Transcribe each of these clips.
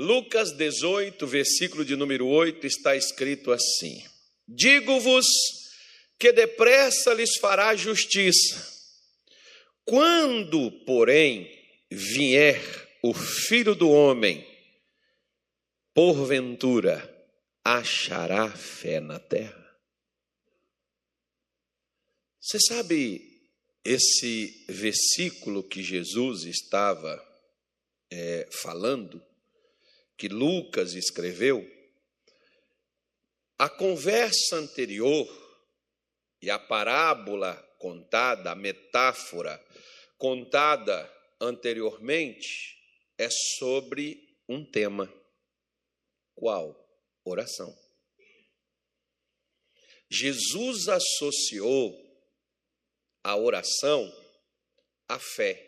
Lucas 18, versículo de número 8, está escrito assim: Digo-vos que depressa lhes fará justiça. Quando, porém, vier o filho do homem, porventura achará fé na terra? Você sabe esse versículo que Jesus estava é, falando, que Lucas escreveu? A conversa anterior e a parábola contada, a metáfora contada anteriormente é sobre um tema. Qual? Oração. Jesus associou a oração à fé.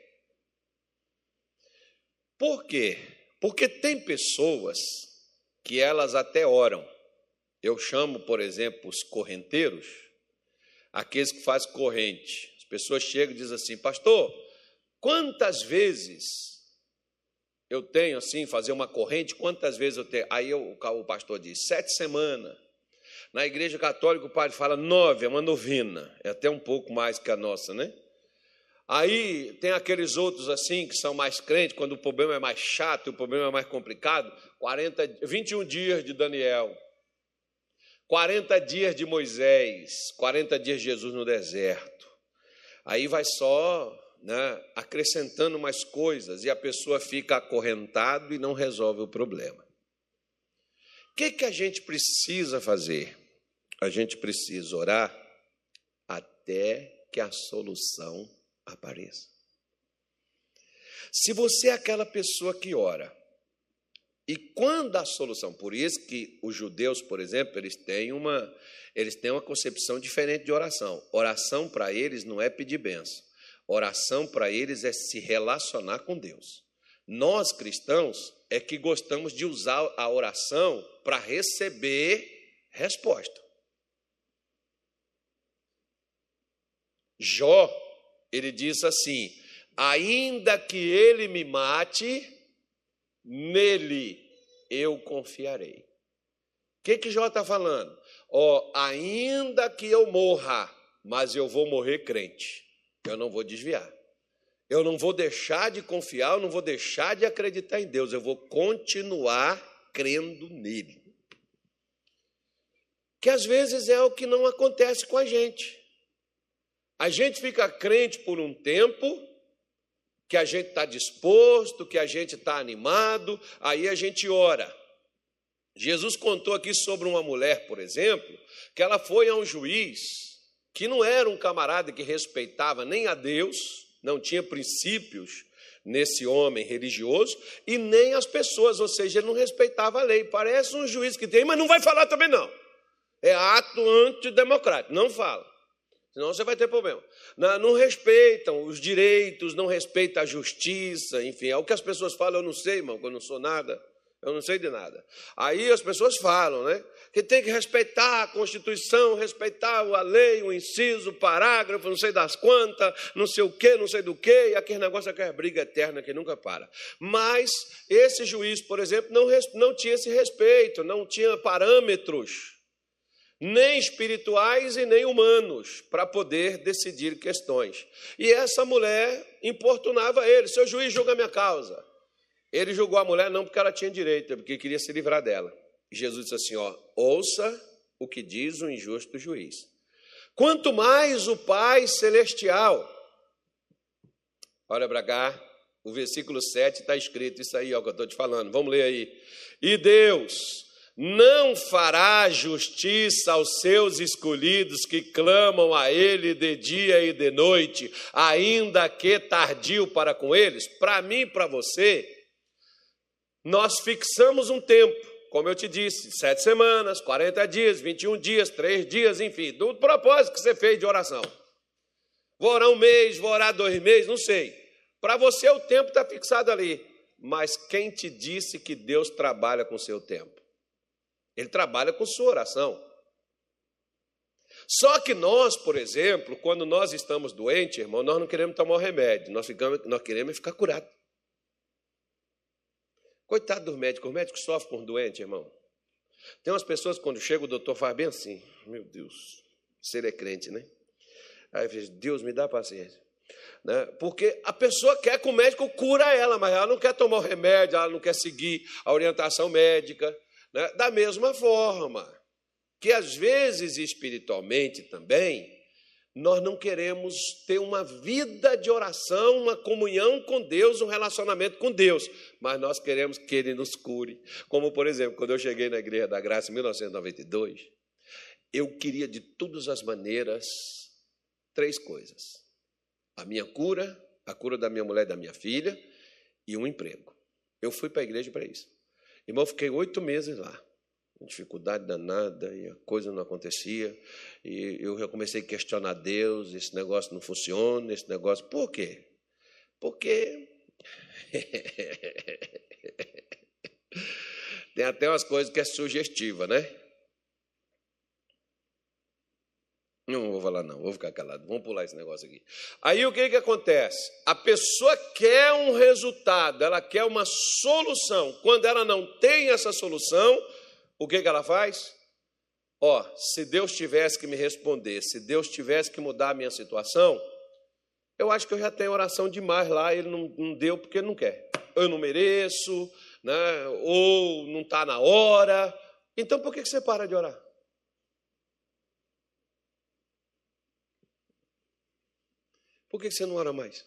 Por quê? Porque tem pessoas que elas até oram. Eu chamo, por exemplo, os correnteiros, aqueles que fazem corrente. As pessoas chegam e dizem assim: Pastor, quantas vezes eu tenho assim, fazer uma corrente, quantas vezes eu tenho? Aí eu, o pastor diz: sete semanas. Na igreja católica, o padre fala nove, é uma novena, é até um pouco mais que a nossa, né? Aí tem aqueles outros assim que são mais crentes, quando o problema é mais chato, o problema é mais complicado, 40, 21 dias de Daniel, 40 dias de Moisés, 40 dias de Jesus no deserto. Aí vai só né, acrescentando mais coisas e a pessoa fica acorrentado e não resolve o problema. O que, que a gente precisa fazer? a gente precisa orar até que a solução apareça. Se você é aquela pessoa que ora, e quando a solução, por isso que os judeus, por exemplo, eles têm uma, eles têm uma concepção diferente de oração. Oração para eles não é pedir benção. Oração para eles é se relacionar com Deus. Nós cristãos é que gostamos de usar a oração para receber resposta. Jó, ele diz assim: ainda que ele me mate, nele eu confiarei. O que, que Jó está falando? Ó, oh, ainda que eu morra, mas eu vou morrer crente, eu não vou desviar. Eu não vou deixar de confiar, eu não vou deixar de acreditar em Deus, eu vou continuar crendo nele. Que às vezes é o que não acontece com a gente. A gente fica crente por um tempo, que a gente está disposto, que a gente está animado, aí a gente ora. Jesus contou aqui sobre uma mulher, por exemplo, que ela foi a um juiz que não era um camarada que respeitava nem a Deus, não tinha princípios nesse homem religioso, e nem as pessoas, ou seja, ele não respeitava a lei. Parece um juiz que tem, mas não vai falar também não. É ato antidemocrático, não fala. Senão você vai ter problema. Não, respeitam os direitos, não respeitam a justiça, enfim, é o que as pessoas falam, eu não sei, irmão, eu não sou nada, eu não sei de nada. Aí as pessoas falam, né? Que tem que respeitar a Constituição, respeitar a lei, o inciso, o parágrafo, não sei das quantas, não sei o que, não sei do que, e aquele negócio, aquela briga eterna que nunca para. Mas esse juiz, por exemplo, não, não tinha esse respeito, não tinha parâmetros nem espirituais e nem humanos, para poder decidir questões. E essa mulher importunava ele: seu juiz julga minha causa. Ele julgou a mulher não porque ela tinha direito, é porque queria se livrar dela. Jesus disse assim: ó, ouça o que diz o injusto juiz. Quanto mais o Pai Celestial. Olha para cá, o versículo 7 está escrito isso aí, ó, que eu estou te falando. Vamos ler aí. E Deus não fará justiça aos seus escolhidos que clamam a Ele de dia e de noite, ainda que tardio para com eles? Para mim para você, nós fixamos um tempo, como eu te disse, sete semanas, 40 dias, 21 dias, três dias, enfim, do propósito que você fez de oração. Vou orar um mês, vou orar dois meses, não sei. Para você o tempo está fixado ali. Mas quem te disse que Deus trabalha com o seu tempo? Ele trabalha com sua oração. Só que nós, por exemplo, quando nós estamos doentes, irmão, nós não queremos tomar o remédio, nós, ficamos, nós queremos ficar curados. Coitado dos médicos, os médicos sofrem com doente, irmão. Tem umas pessoas, quando chega o doutor, faz bem assim: Meu Deus, se ele é crente, né? Aí diz: Deus me dá paciência. Né? Porque a pessoa quer que o médico cura ela, mas ela não quer tomar o remédio, ela não quer seguir a orientação médica. Né? Da mesma forma que, às vezes, espiritualmente também, nós não queremos ter uma vida de oração, uma comunhão com Deus, um relacionamento com Deus, mas nós queremos que Ele nos cure. Como, por exemplo, quando eu cheguei na Igreja da Graça em 1992, eu queria de todas as maneiras três coisas: a minha cura, a cura da minha mulher e da minha filha, e um emprego. Eu fui para a igreja para isso. Irmão, fiquei oito meses lá dificuldade danada e a coisa não acontecia. E eu já comecei a questionar Deus: esse negócio não funciona, esse negócio. Por quê? Porque. Tem até umas coisas que é sugestiva, né? Não vou falar, não, vou ficar calado. Vamos pular esse negócio aqui. Aí o que, que acontece? A pessoa quer um resultado, ela quer uma solução. Quando ela não tem essa solução, o que, que ela faz? Ó, oh, se Deus tivesse que me responder, se Deus tivesse que mudar a minha situação, eu acho que eu já tenho oração demais lá, ele não, não deu porque não quer. Eu não mereço, né? ou não está na hora. Então por que você para de orar? Por que você não ora mais?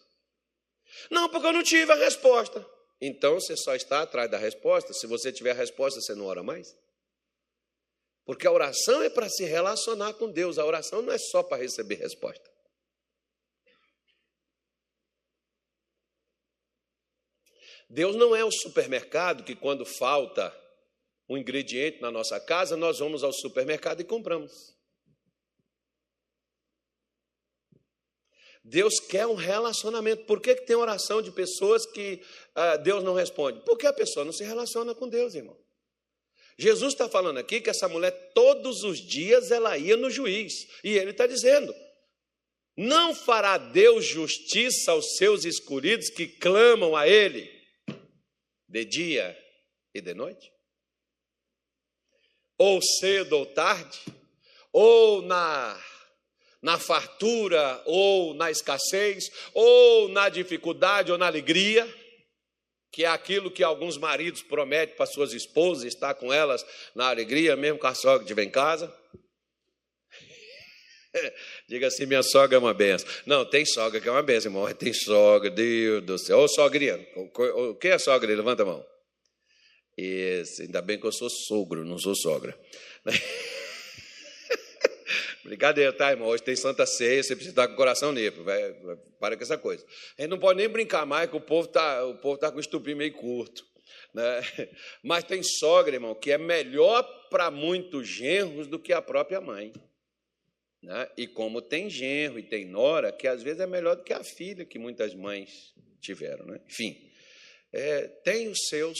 Não, porque eu não tive a resposta. Então você só está atrás da resposta. Se você tiver a resposta, você não ora mais? Porque a oração é para se relacionar com Deus, a oração não é só para receber resposta. Deus não é o supermercado que, quando falta um ingrediente na nossa casa, nós vamos ao supermercado e compramos. Deus quer um relacionamento. Por que, que tem oração de pessoas que uh, Deus não responde? Porque a pessoa não se relaciona com Deus, irmão. Jesus está falando aqui que essa mulher, todos os dias, ela ia no juiz. E ele está dizendo: não fará Deus justiça aos seus escolhidos que clamam a Ele de dia e de noite? Ou cedo ou tarde? Ou na, na fartura, ou na escassez, ou na dificuldade, ou na alegria? que é aquilo que alguns maridos prometem para suas esposas, estar com elas na alegria, mesmo com a sogra que estiver em casa. Diga assim, minha sogra é uma benção. Não, tem sogra que é uma benção, irmão. Tem sogra, Deus do céu. Ô, sogrinha, o que é sogra? Levanta a mão. Ainda bem que eu sou sogro, não sou sogra. Brincadeira, tá, irmão? Hoje tem Santa Ceia, você precisa estar com o coração vai, para com essa coisa. A gente não pode nem brincar mais, que o povo está tá com o estupim meio curto. Né? Mas tem sogra, irmão, que é melhor para muitos genros do que a própria mãe. Né? E como tem genro e tem nora, que às vezes é melhor do que a filha que muitas mães tiveram. Né? Enfim, é, tem os seus,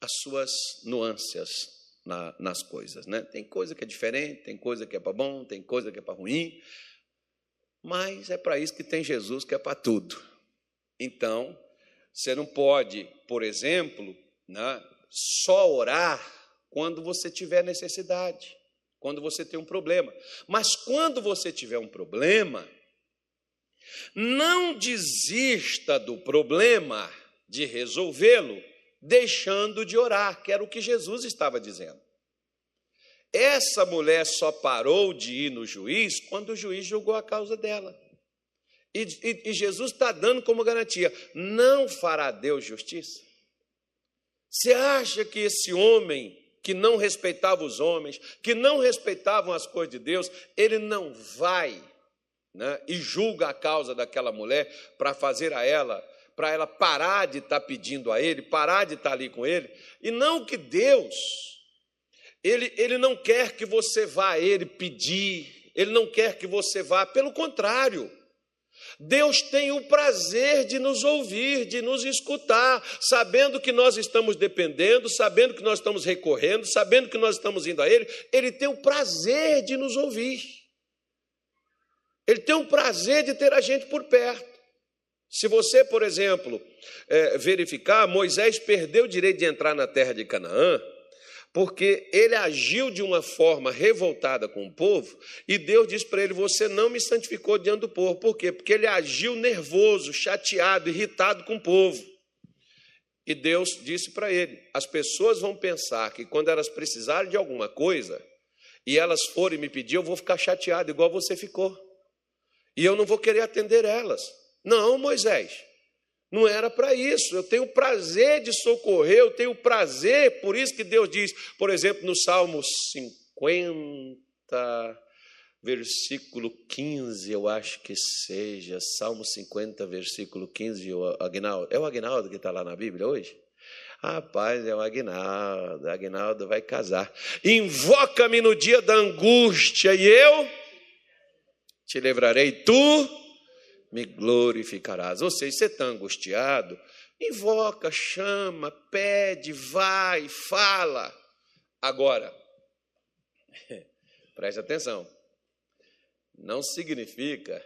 as suas nuances na, nas coisas. Né? Tem coisa que é diferente, tem coisa que é para bom, tem coisa que é para ruim, mas é para isso que tem Jesus, que é para tudo. Então, você não pode, por exemplo, né, só orar quando você tiver necessidade, quando você tem um problema. Mas quando você tiver um problema, não desista do problema de resolvê-lo deixando de orar, que era o que Jesus estava dizendo. Essa mulher só parou de ir no juiz quando o juiz julgou a causa dela. E, e, e Jesus está dando como garantia: não fará Deus justiça? Você acha que esse homem que não respeitava os homens, que não respeitavam as coisas de Deus, ele não vai né, e julga a causa daquela mulher para fazer a ela para ela parar de estar tá pedindo a Ele, parar de estar tá ali com Ele, e não que Deus, ele, ele não quer que você vá a Ele pedir, Ele não quer que você vá, pelo contrário, Deus tem o prazer de nos ouvir, de nos escutar, sabendo que nós estamos dependendo, sabendo que nós estamos recorrendo, sabendo que nós estamos indo a Ele, Ele tem o prazer de nos ouvir. Ele tem o prazer de ter a gente por perto. Se você, por exemplo, é, verificar, Moisés perdeu o direito de entrar na terra de Canaã, porque ele agiu de uma forma revoltada com o povo, e Deus disse para ele: Você não me santificou diante do povo. Por quê? Porque ele agiu nervoso, chateado, irritado com o povo. E Deus disse para ele: As pessoas vão pensar que quando elas precisarem de alguma coisa, e elas forem me pedir, eu vou ficar chateado, igual você ficou. E eu não vou querer atender elas. Não, Moisés, não era para isso. Eu tenho prazer de socorrer, eu tenho prazer, por isso que Deus diz, por exemplo, no Salmo 50, versículo 15, eu acho que seja, Salmo 50, versículo 15, o é o Agnaldo que está lá na Bíblia hoje? Rapaz, é o Agnaldo, Agnaldo vai casar. Invoca-me no dia da angústia e eu te livrarei, tu me glorificarás. Ou seja, você está angustiado, invoca, chama, pede, vai, fala. Agora, preste atenção, não significa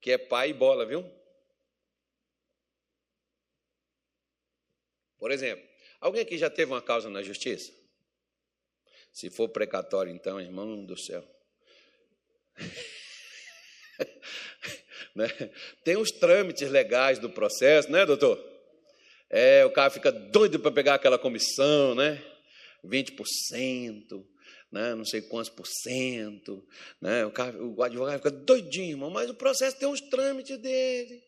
que é pai e bola, viu? Por exemplo, alguém aqui já teve uma causa na justiça? Se for precatório, então, irmão do céu. né? Tem os trâmites legais do processo, né, doutor? É, o cara fica doido para pegar aquela comissão, né? 20%, né? não sei quantos por cento. Né? O, cara, o advogado fica doidinho, irmão, mas o processo tem os trâmites dele.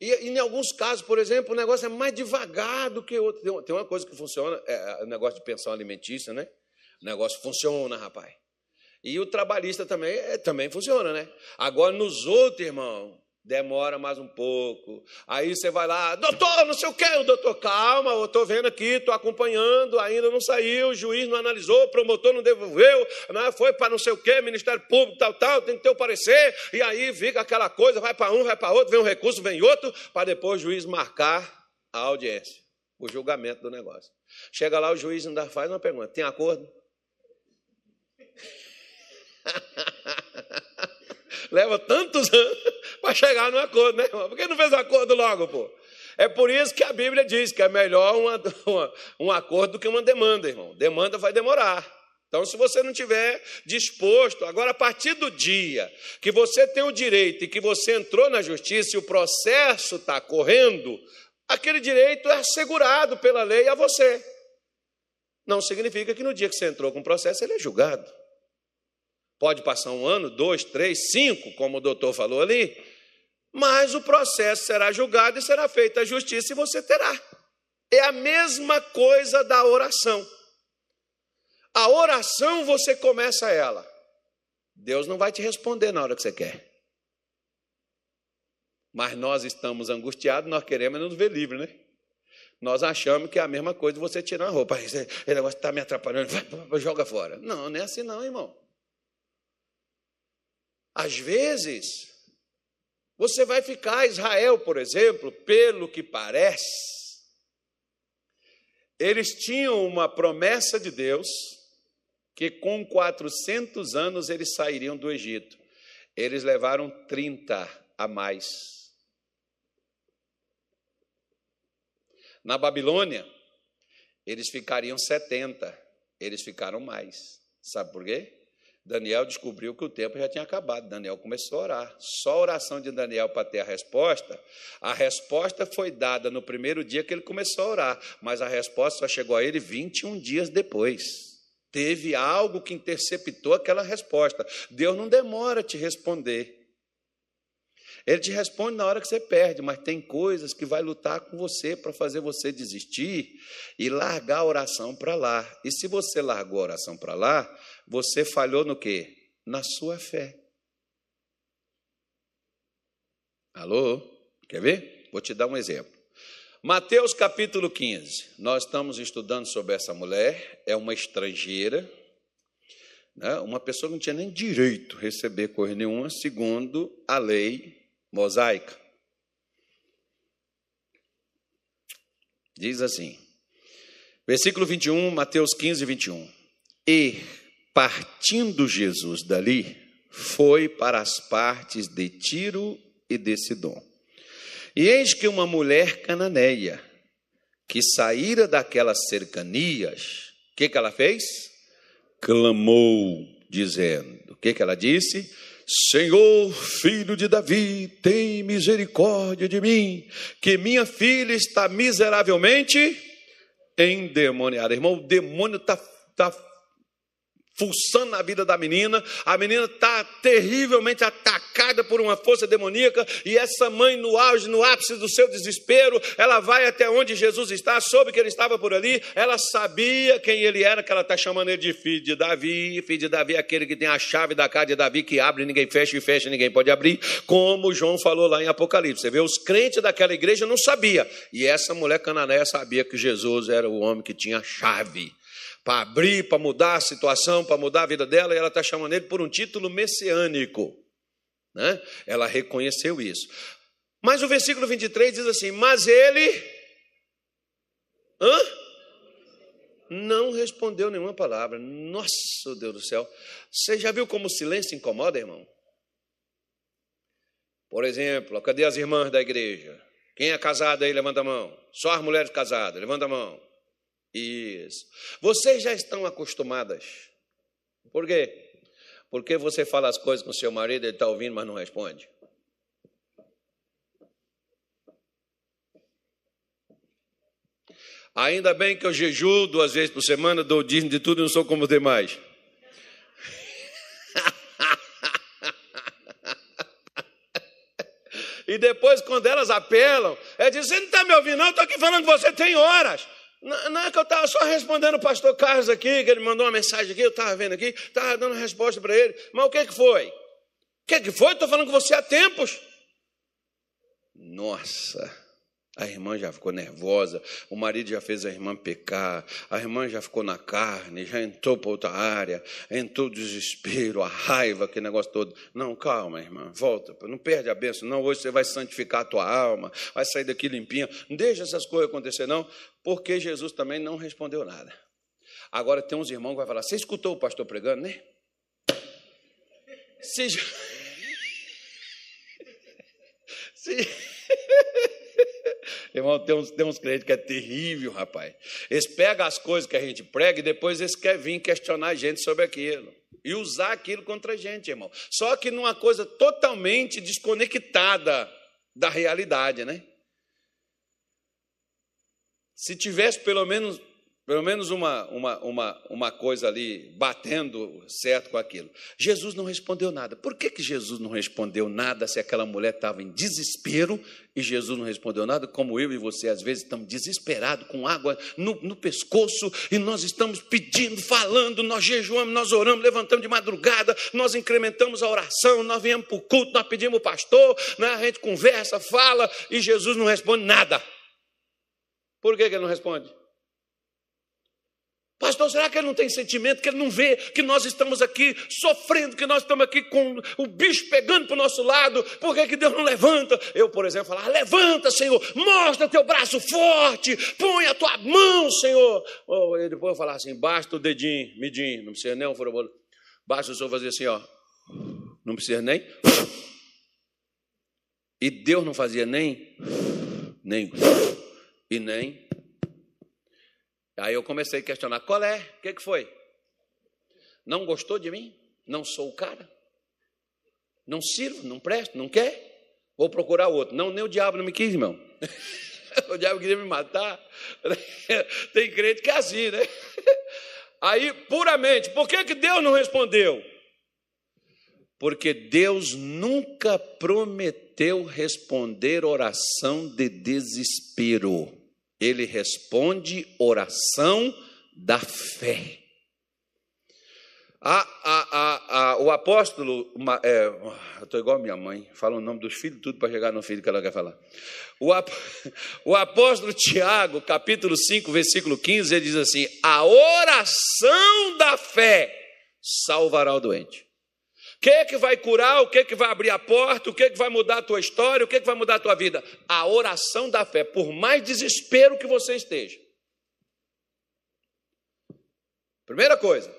E, em alguns casos, por exemplo, o negócio é mais devagar do que outro. Tem uma coisa que funciona, é o negócio de pensão alimentícia, né? O negócio funciona, rapaz. E o trabalhista também, é, também funciona, né? Agora, nos outros, irmão, demora mais um pouco. Aí você vai lá, doutor, não sei o quê, o doutor, calma, eu estou vendo aqui, estou acompanhando, ainda não saiu, o juiz não analisou, o promotor não devolveu, né? foi para não sei o quê, Ministério Público, tal, tal, tem que ter o parecer, e aí fica aquela coisa, vai para um, vai para outro, vem um recurso, vem outro, para depois o juiz marcar a audiência, o julgamento do negócio. Chega lá, o juiz ainda faz uma pergunta: tem acordo? Leva tantos anos para chegar no acordo, né, irmão? Por que não fez acordo logo, pô? É por isso que a Bíblia diz que é melhor uma, uma, um acordo do que uma demanda, irmão. Demanda vai demorar. Então, se você não tiver disposto, agora a partir do dia que você tem o direito e que você entrou na justiça e o processo está correndo, aquele direito é assegurado pela lei a você. Não significa que no dia que você entrou com o processo ele é julgado. Pode passar um ano, dois, três, cinco, como o doutor falou ali, mas o processo será julgado e será feita a justiça e você terá. É a mesma coisa da oração. A oração você começa ela. Deus não vai te responder na hora que você quer. Mas nós estamos angustiados, nós queremos nos ver livres, né? Nós achamos que é a mesma coisa de você tirar a roupa. Esse negócio está me atrapalhando, joga fora. Não, não é assim não, irmão. Às vezes, você vai ficar, Israel, por exemplo, pelo que parece, eles tinham uma promessa de Deus que com 400 anos eles sairiam do Egito. Eles levaram 30 a mais. Na Babilônia, eles ficariam 70, eles ficaram mais. Sabe por quê? Daniel descobriu que o tempo já tinha acabado. Daniel começou a orar. Só a oração de Daniel para ter a resposta. A resposta foi dada no primeiro dia que ele começou a orar, mas a resposta só chegou a ele 21 dias depois. Teve algo que interceptou aquela resposta. Deus não demora a te responder. Ele te responde na hora que você perde, mas tem coisas que vai lutar com você para fazer você desistir e largar a oração para lá. E se você largou a oração para lá, você falhou no quê? Na sua fé. Alô? Quer ver? Vou te dar um exemplo. Mateus capítulo 15. Nós estamos estudando sobre essa mulher, é uma estrangeira, né? uma pessoa que não tinha nem direito a receber coisa nenhuma, segundo a lei mosaica. Diz assim, versículo 21, Mateus 15, 21. E, partindo Jesus dali, foi para as partes de Tiro e de Sidom. E eis que uma mulher cananeia, que saíra daquelas cercanias, o que, que ela fez? Clamou, dizendo: O que, que ela disse? Senhor, filho de Davi, tem misericórdia de mim, que minha filha está miseravelmente endemoniada. Irmão, o demônio está tá fuçando na vida da menina, a menina está terrivelmente atacada por uma força demoníaca, e essa mãe, no auge, no ápice do seu desespero, ela vai até onde Jesus está, soube que ele estava por ali, ela sabia quem ele era, que ela está chamando ele de filho de Davi, filho de Davi é aquele que tem a chave da casa de Davi, que abre, ninguém fecha, e fecha, ninguém pode abrir, como João falou lá em Apocalipse. Você vê, os crentes daquela igreja não sabia, e essa mulher cananeia sabia que Jesus era o homem que tinha a chave para abrir, para mudar a situação, para mudar a vida dela, e ela está chamando ele por um título messiânico. Né? Ela reconheceu isso. Mas o versículo 23 diz assim: Mas ele. Hã? Não respondeu nenhuma palavra. Nossa, Deus do céu. Você já viu como o silêncio incomoda, irmão? Por exemplo, cadê as irmãs da igreja? Quem é casado aí, levanta a mão. Só as mulheres casadas, levanta a mão. Isso. Vocês já estão acostumadas. Por quê? Porque você fala as coisas com seu marido, ele está ouvindo, mas não responde. Ainda bem que eu jejuo duas vezes por semana, dou dízimo de tudo e não sou como os demais. e depois, quando elas apelam, é dizer: Você não está me ouvindo, não? Estou aqui falando que você tem horas. Não, é que eu estava só respondendo o pastor Carlos aqui, que ele mandou uma mensagem aqui, eu estava vendo aqui, estava dando resposta para ele. Mas o que, que foi? O que, que foi? Estou falando com você há tempos. Nossa. A irmã já ficou nervosa, o marido já fez a irmã pecar, a irmã já ficou na carne, já entrou para outra área, entrou o desespero, a raiva, aquele negócio todo. Não, calma, irmã, volta, não perde a bênção, não. Hoje você vai santificar a tua alma, vai sair daqui limpinha. Não deixa essas coisas acontecer, não, porque Jesus também não respondeu nada. Agora tem uns irmãos que vão falar: Você escutou o pastor pregando, né? Se. Se. Irmão, tem uns, tem uns crentes que é terrível, rapaz. Eles pegam as coisas que a gente prega e depois eles querem vir questionar a gente sobre aquilo. E usar aquilo contra a gente, irmão. Só que numa coisa totalmente desconectada da realidade, né? Se tivesse pelo menos pelo menos uma, uma, uma, uma coisa ali batendo certo com aquilo. Jesus não respondeu nada. Por que, que Jesus não respondeu nada se aquela mulher estava em desespero e Jesus não respondeu nada? Como eu e você às vezes estamos desesperados, com água no, no pescoço e nós estamos pedindo, falando, nós jejuamos, nós oramos, levantamos de madrugada, nós incrementamos a oração, nós viemos para o culto, nós pedimos o pastor, né, a gente conversa, fala e Jesus não responde nada. Por que, que ele não responde? Pastor, será que ele não tem sentimento, que ele não vê que nós estamos aqui sofrendo, que nós estamos aqui com o bicho pegando para o nosso lado? Por que, que Deus não levanta? Eu, por exemplo, falar: levanta, Senhor, mostra teu braço forte, põe a tua mão, Senhor. Ou oh, depois eu falar assim: basta o dedinho, midinho, não precisa nem um furobolo. Basta o Senhor fazer assim, ó. Não precisa nem. E Deus não fazia nem, nem, e nem Aí eu comecei a questionar: qual é? O que, que foi? Não gostou de mim? Não sou o cara? Não sirvo? Não presto? Não quer? Vou procurar outro. Não, nem o diabo não me quis, irmão. o diabo queria me matar. Tem crente que é assim, né? Aí, puramente, por que, que Deus não respondeu? Porque Deus nunca prometeu responder oração de desespero ele responde oração da fé. A, a, a, o apóstolo, uma, é, eu estou igual a minha mãe, fala o nome dos filhos, tudo para chegar no filho que ela quer falar. O, ap, o apóstolo Tiago, capítulo 5, versículo 15, ele diz assim: A oração da fé salvará o doente que, que vai curar, o que, que vai abrir a porta, o que, que vai mudar a tua história, o que, que vai mudar a tua vida? A oração da fé, por mais desespero que você esteja. Primeira coisa,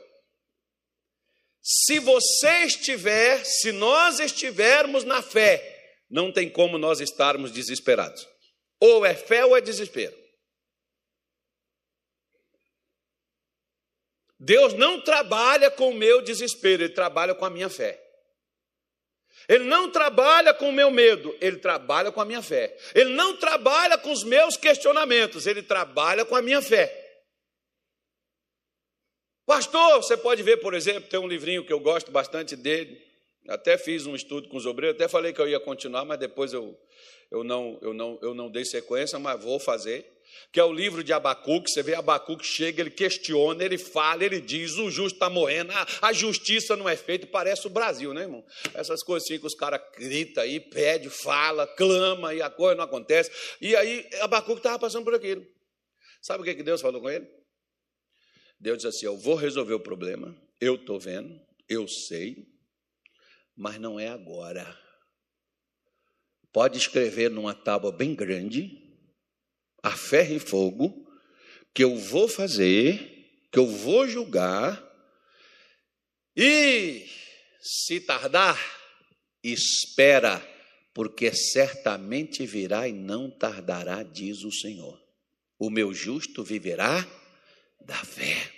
se você estiver, se nós estivermos na fé, não tem como nós estarmos desesperados. Ou é fé ou é desespero. Deus não trabalha com o meu desespero, Ele trabalha com a minha fé. Ele não trabalha com o meu medo, ele trabalha com a minha fé. Ele não trabalha com os meus questionamentos, ele trabalha com a minha fé. Pastor, você pode ver, por exemplo, tem um livrinho que eu gosto bastante dele. Até fiz um estudo com os obreiros, até falei que eu ia continuar, mas depois eu, eu, não, eu, não, eu não dei sequência, mas vou fazer que é o livro de Abacuque. Você vê Abacuque chega, ele questiona, ele fala, ele diz: o justo está morrendo, a, a, justiça não é feita, parece o Brasil, né, irmão? Essas coisas assim que os caras gritam aí, pede, fala, clama e a coisa não acontece. E aí Abacuque estava passando por aquilo. Sabe o que, que Deus falou com ele? Deus disse assim: Eu vou resolver o problema, eu estou vendo, eu sei, mas não é agora. Pode escrever numa tábua bem grande a ferro e fogo, que eu vou fazer, que eu vou julgar, e se tardar, espera, porque certamente virá e não tardará, diz o Senhor. O meu justo viverá da fé.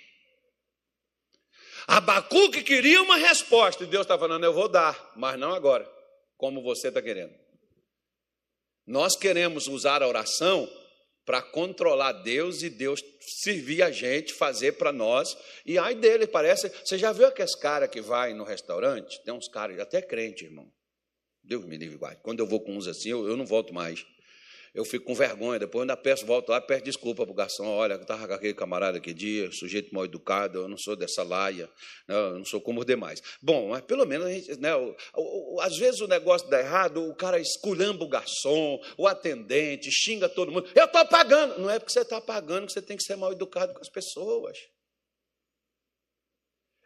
Abacuque queria uma resposta, e Deus está falando: eu vou dar, mas não agora, como você está querendo. Nós queremos usar a oração para controlar Deus e Deus servir a gente, fazer para nós. E ai dele, parece. Você já viu aqueles caras que vai no restaurante? Tem uns caras, até crente, irmão. Deus me livre, vai. Quando eu vou com uns assim, eu, eu não volto mais eu fico com vergonha. Depois, ainda peço, volto lá, peço desculpa para o garçom. Olha, eu estava com aquele camarada aquele dia, sujeito mal educado, eu não sou dessa laia, né, eu não sou como os demais. Bom, mas pelo menos, a gente, né, o, o, às vezes o negócio dá errado, o cara esculhamba o garçom, o atendente, xinga todo mundo. Eu estou pagando. Não é porque você está pagando que você tem que ser mal educado com as pessoas.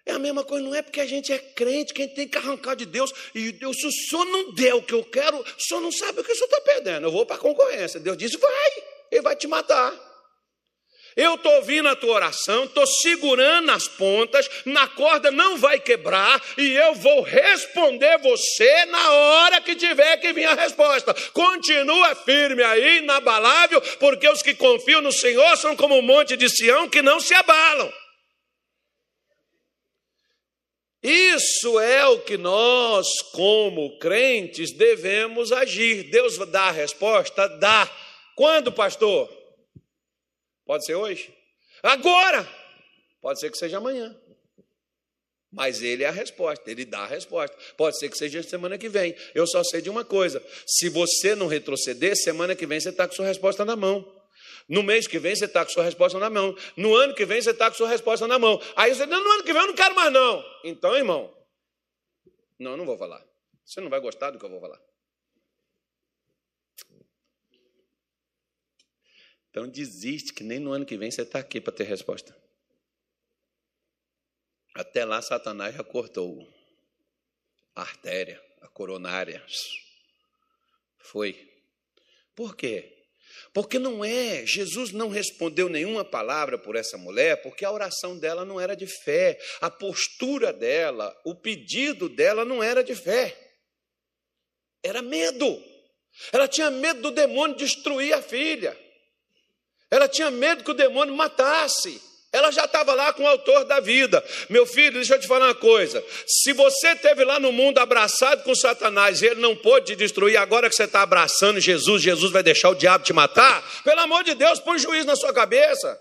É a mesma coisa, não é porque a gente é crente que a gente tem que arrancar de Deus. E Deus, se o senhor não der o que eu quero, o senhor não sabe o que o senhor está perdendo. Eu vou para a concorrência. Deus disse: vai, ele vai te matar. Eu estou ouvindo a tua oração, estou segurando as pontas, na corda não vai quebrar, e eu vou responder você na hora que tiver que vir a resposta. Continua firme aí, inabalável, porque os que confiam no Senhor são como um monte de Sião que não se abalam. Isso é o que nós, como crentes, devemos agir. Deus dá a resposta? Dá. Quando, pastor? Pode ser hoje? Agora! Pode ser que seja amanhã. Mas ele é a resposta, ele dá a resposta. Pode ser que seja semana que vem. Eu só sei de uma coisa: se você não retroceder, semana que vem você está com sua resposta na mão. No mês que vem você está com sua resposta na mão. No ano que vem você está com sua resposta na mão. Aí você diz, no ano que vem eu não quero mais não. Então, irmão, não, eu não vou falar. Você não vai gostar do que eu vou falar. Então desiste que nem no ano que vem você está aqui para ter resposta. Até lá Satanás já cortou a artéria, a coronária. Foi. Por quê? Porque não é, Jesus não respondeu nenhuma palavra por essa mulher, porque a oração dela não era de fé, a postura dela, o pedido dela não era de fé, era medo. Ela tinha medo do demônio destruir a filha, ela tinha medo que o demônio matasse. Ela já estava lá com o autor da vida. Meu filho, deixa eu te falar uma coisa. Se você esteve lá no mundo abraçado com Satanás e ele não pôde te destruir, agora que você está abraçando Jesus, Jesus vai deixar o diabo te matar? Pelo amor de Deus, põe juiz na sua cabeça.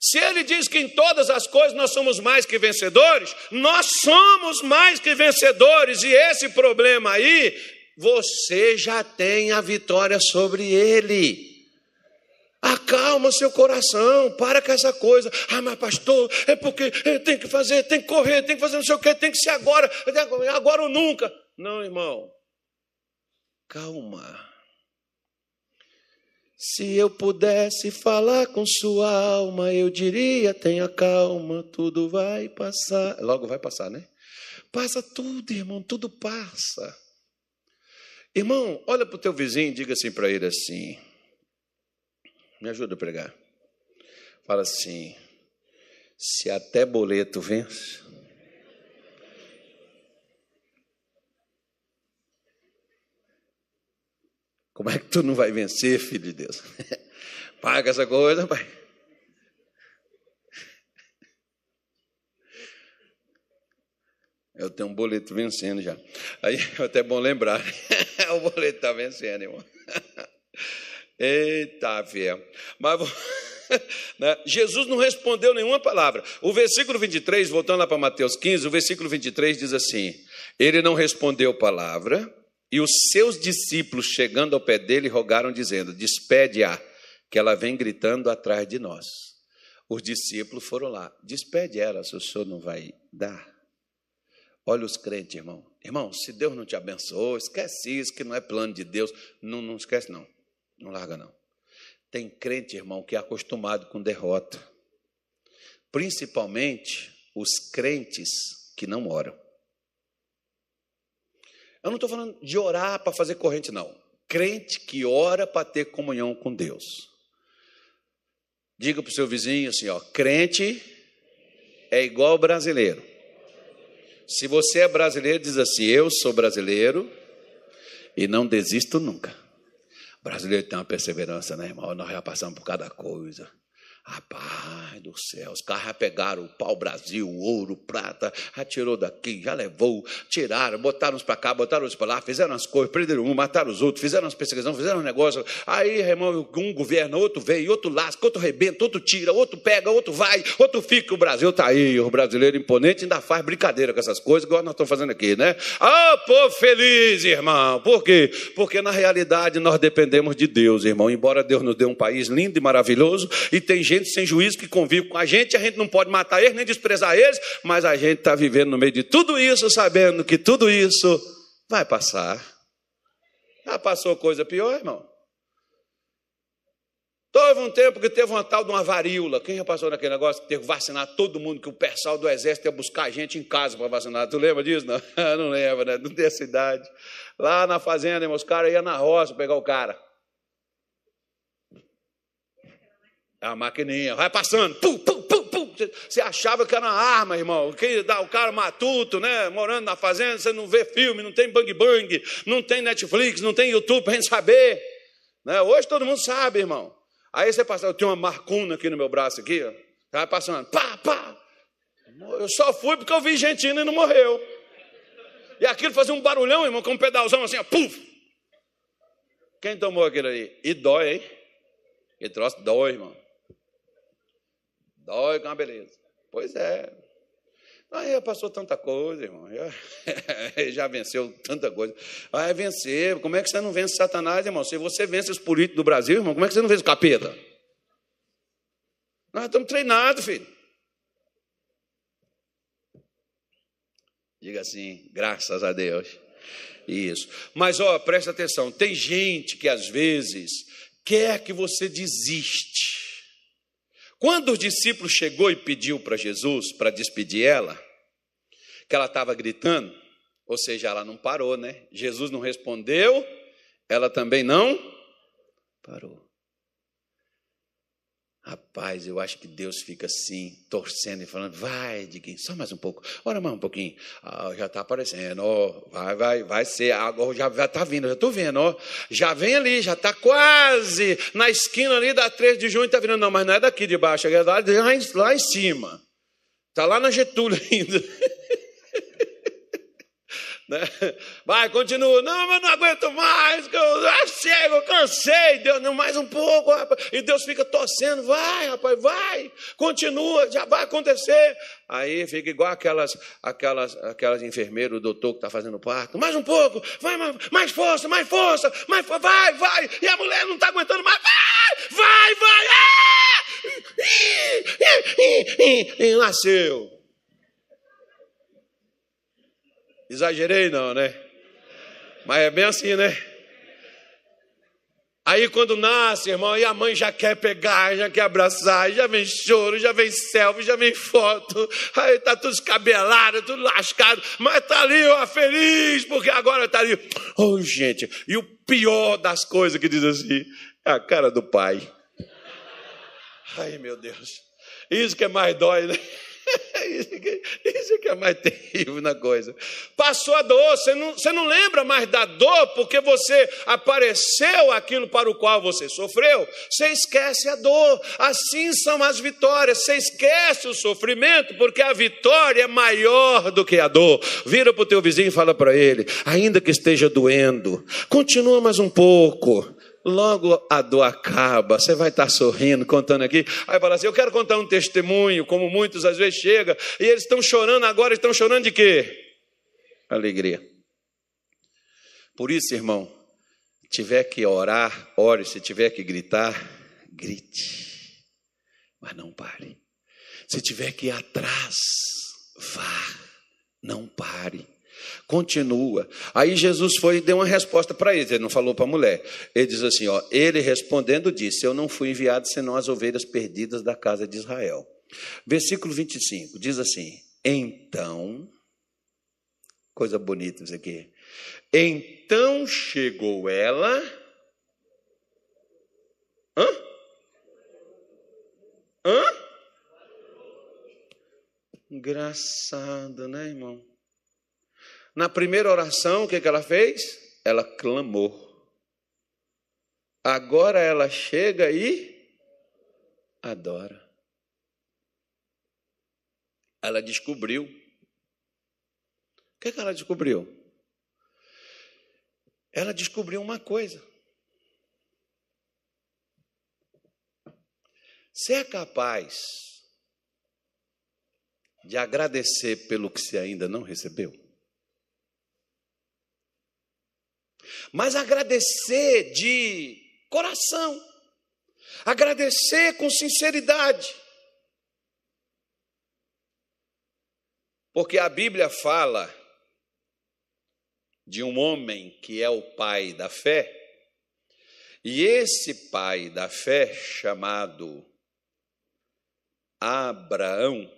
Se ele diz que em todas as coisas nós somos mais que vencedores, nós somos mais que vencedores, e esse problema aí, você já tem a vitória sobre ele. Acalma seu coração, para com essa coisa. Ah, mas pastor, é porque tem que fazer, tem que correr, tem que fazer não sei o que, tem que ser agora, agora ou nunca. Não, irmão. Calma. Se eu pudesse falar com sua alma, eu diria: tenha calma, tudo vai passar. Logo vai passar, né? Passa tudo, irmão, tudo passa. Irmão, olha para o teu vizinho e diga assim para ele assim: me ajuda a pregar. Fala assim: se até boleto vence. Como é que tu não vai vencer, filho de Deus? Paga essa coisa, pai. Eu tenho um boleto vencendo já. Aí é até bom lembrar. o boleto está vencendo, irmão. Eita, fiel. Mas né? Jesus não respondeu nenhuma palavra. O versículo 23, voltando lá para Mateus 15, o versículo 23 diz assim: Ele não respondeu palavra, e os seus discípulos, chegando ao pé dele, rogaram, dizendo: Despede-a, que ela vem gritando atrás de nós. Os discípulos foram lá: Despede ela, se o senhor não vai dar. Olha os crentes, irmão. Irmão, se Deus não te abençoou, esquece isso, que não é plano de Deus. Não, não esquece, não. Não larga, não. Tem crente, irmão, que é acostumado com derrota. Principalmente os crentes que não oram. Eu não estou falando de orar para fazer corrente, não. Crente que ora para ter comunhão com Deus. Diga para o seu vizinho assim: ó, crente é igual brasileiro. Se você é brasileiro, diz assim: Eu sou brasileiro e não desisto nunca. O brasileiro tem uma perseverança, né, irmão? Nós já passamos por cada coisa. Rapaz do céu, os caras pegaram o pau-brasil, o ouro, prata, já tirou daqui, já levou, tiraram, botaram uns para cá, botaram uns para lá, fizeram as coisas, prenderam um, mataram os outros, fizeram as perseguições, fizeram um negócio. Aí, irmão, um governo, outro veio, outro lasca, outro rebenta, outro tira, outro pega, outro vai, outro fica. O Brasil está aí, o brasileiro imponente ainda faz brincadeira com essas coisas, igual nós estamos fazendo aqui, né? Ah, povo feliz, irmão. Por quê? Porque na realidade nós dependemos de Deus, irmão. Embora Deus nos dê um país lindo e maravilhoso, e tem gente gente sem juízo que convive com a gente, a gente não pode matar eles, nem desprezar eles, mas a gente está vivendo no meio de tudo isso, sabendo que tudo isso vai passar. Já passou coisa pior, irmão? Teve um tempo que teve uma tal de uma varíola. Quem já passou naquele negócio que teve que vacinar todo mundo, que o pessoal do exército ia buscar a gente em casa para vacinar? Tu lembra disso? Não, não lembra, né? Não tem cidade. Lá na fazenda, irmão, os caras iam na roça pegar o cara. É a maquininha, vai passando, pum, pum, pum, pum. Você achava que era uma arma, irmão. Que dá o cara matuto, né? Morando na fazenda, você não vê filme, não tem bang bang, não tem Netflix, não tem YouTube para gente saber. Né? Hoje todo mundo sabe, irmão. Aí você passa, eu tenho uma marcuna aqui no meu braço aqui, ó. Vai passando, pá, pá. Eu só fui porque eu vi gente indo e não morreu. E aquilo fazia um barulhão, irmão, com um pedalzão assim, ó, puf. Quem tomou aquilo aí? E dói, hein? Que troço dói, irmão. Dói com uma beleza. Pois é. Aí já passou tanta coisa, irmão. Já, já venceu tanta coisa. Vai vencer. Como é que você não vence Satanás, irmão? Se você vence os políticos do Brasil, irmão, como é que você não vence o capeta? Nós estamos treinados, filho. Diga assim, graças a Deus. Isso. Mas, ó, presta atenção: tem gente que às vezes quer que você desiste quando os discípulos chegou e pediu para Jesus para despedir ela, que ela estava gritando, ou seja, ela não parou, né? Jesus não respondeu, ela também não parou. Rapaz, eu acho que Deus fica assim, torcendo e falando, vai, Diguinho, só mais um pouco, ora mais um pouquinho, ah, já está aparecendo, ó, vai, vai, vai ser, agora já está vindo, já estou vendo, ó, já vem ali, já está quase na esquina ali da 3 de junho, está vindo, não, mas não é daqui de baixo, é lá, lá em cima, está lá na Getúlio ainda. Né? Vai, continua. Não, mas não aguento mais. Eu já chego, cansei. Deus, não, mais um pouco, rapaz. E Deus fica torcendo. Vai, rapaz, vai. Continua, já vai acontecer. Aí fica igual aquelas, aquelas, aquelas enfermeiras, o doutor que está fazendo parto. Mais um pouco, vai, mais, mais força, mais força, mais vai, vai. E a mulher não está aguentando mais. Vai, vai, vai. Ah! Nasceu. Exagerei não, né? Mas é bem assim, né? Aí quando nasce, irmão, aí a mãe já quer pegar, já quer abraçar, já vem choro, já vem selfie, já vem foto, aí tá tudo escabelado, tudo lascado, mas tá ali, ó, feliz, porque agora tá ali. Oh, gente, e o pior das coisas que diz assim, é a cara do pai. Ai, meu Deus. Isso que é mais dói, né? Isso que é mais terrível na coisa. Passou a dor, você não, você não lembra mais da dor porque você apareceu aquilo para o qual você sofreu. Você esquece a dor. Assim são as vitórias. Você esquece o sofrimento porque a vitória é maior do que a dor. Vira para o teu vizinho e fala para ele: ainda que esteja doendo, continua mais um pouco logo a dor acaba, você vai estar sorrindo, contando aqui. Aí fala assim: Eu quero contar um testemunho, como muitos às vezes chega, e eles estão chorando agora, estão chorando de quê? Alegria. Por isso, irmão, tiver que orar, ore, se tiver que gritar, grite, mas não pare. Se tiver que ir atrás, vá, não pare. Continua. Aí Jesus foi e deu uma resposta para eles. Ele não falou para a mulher. Ele diz assim: ó, ele respondendo disse: Eu não fui enviado senão as ovelhas perdidas da casa de Israel. Versículo 25 diz assim: Então, coisa bonita isso aqui. Então chegou ela. Hã? Hã? Engraçado, né, irmão? Na primeira oração, o que, que ela fez? Ela clamou. Agora ela chega e adora. Ela descobriu. O que, que ela descobriu? Ela descobriu uma coisa. Você é capaz de agradecer pelo que você ainda não recebeu? Mas agradecer de coração, agradecer com sinceridade. Porque a Bíblia fala de um homem que é o pai da fé, e esse pai da fé, chamado Abraão,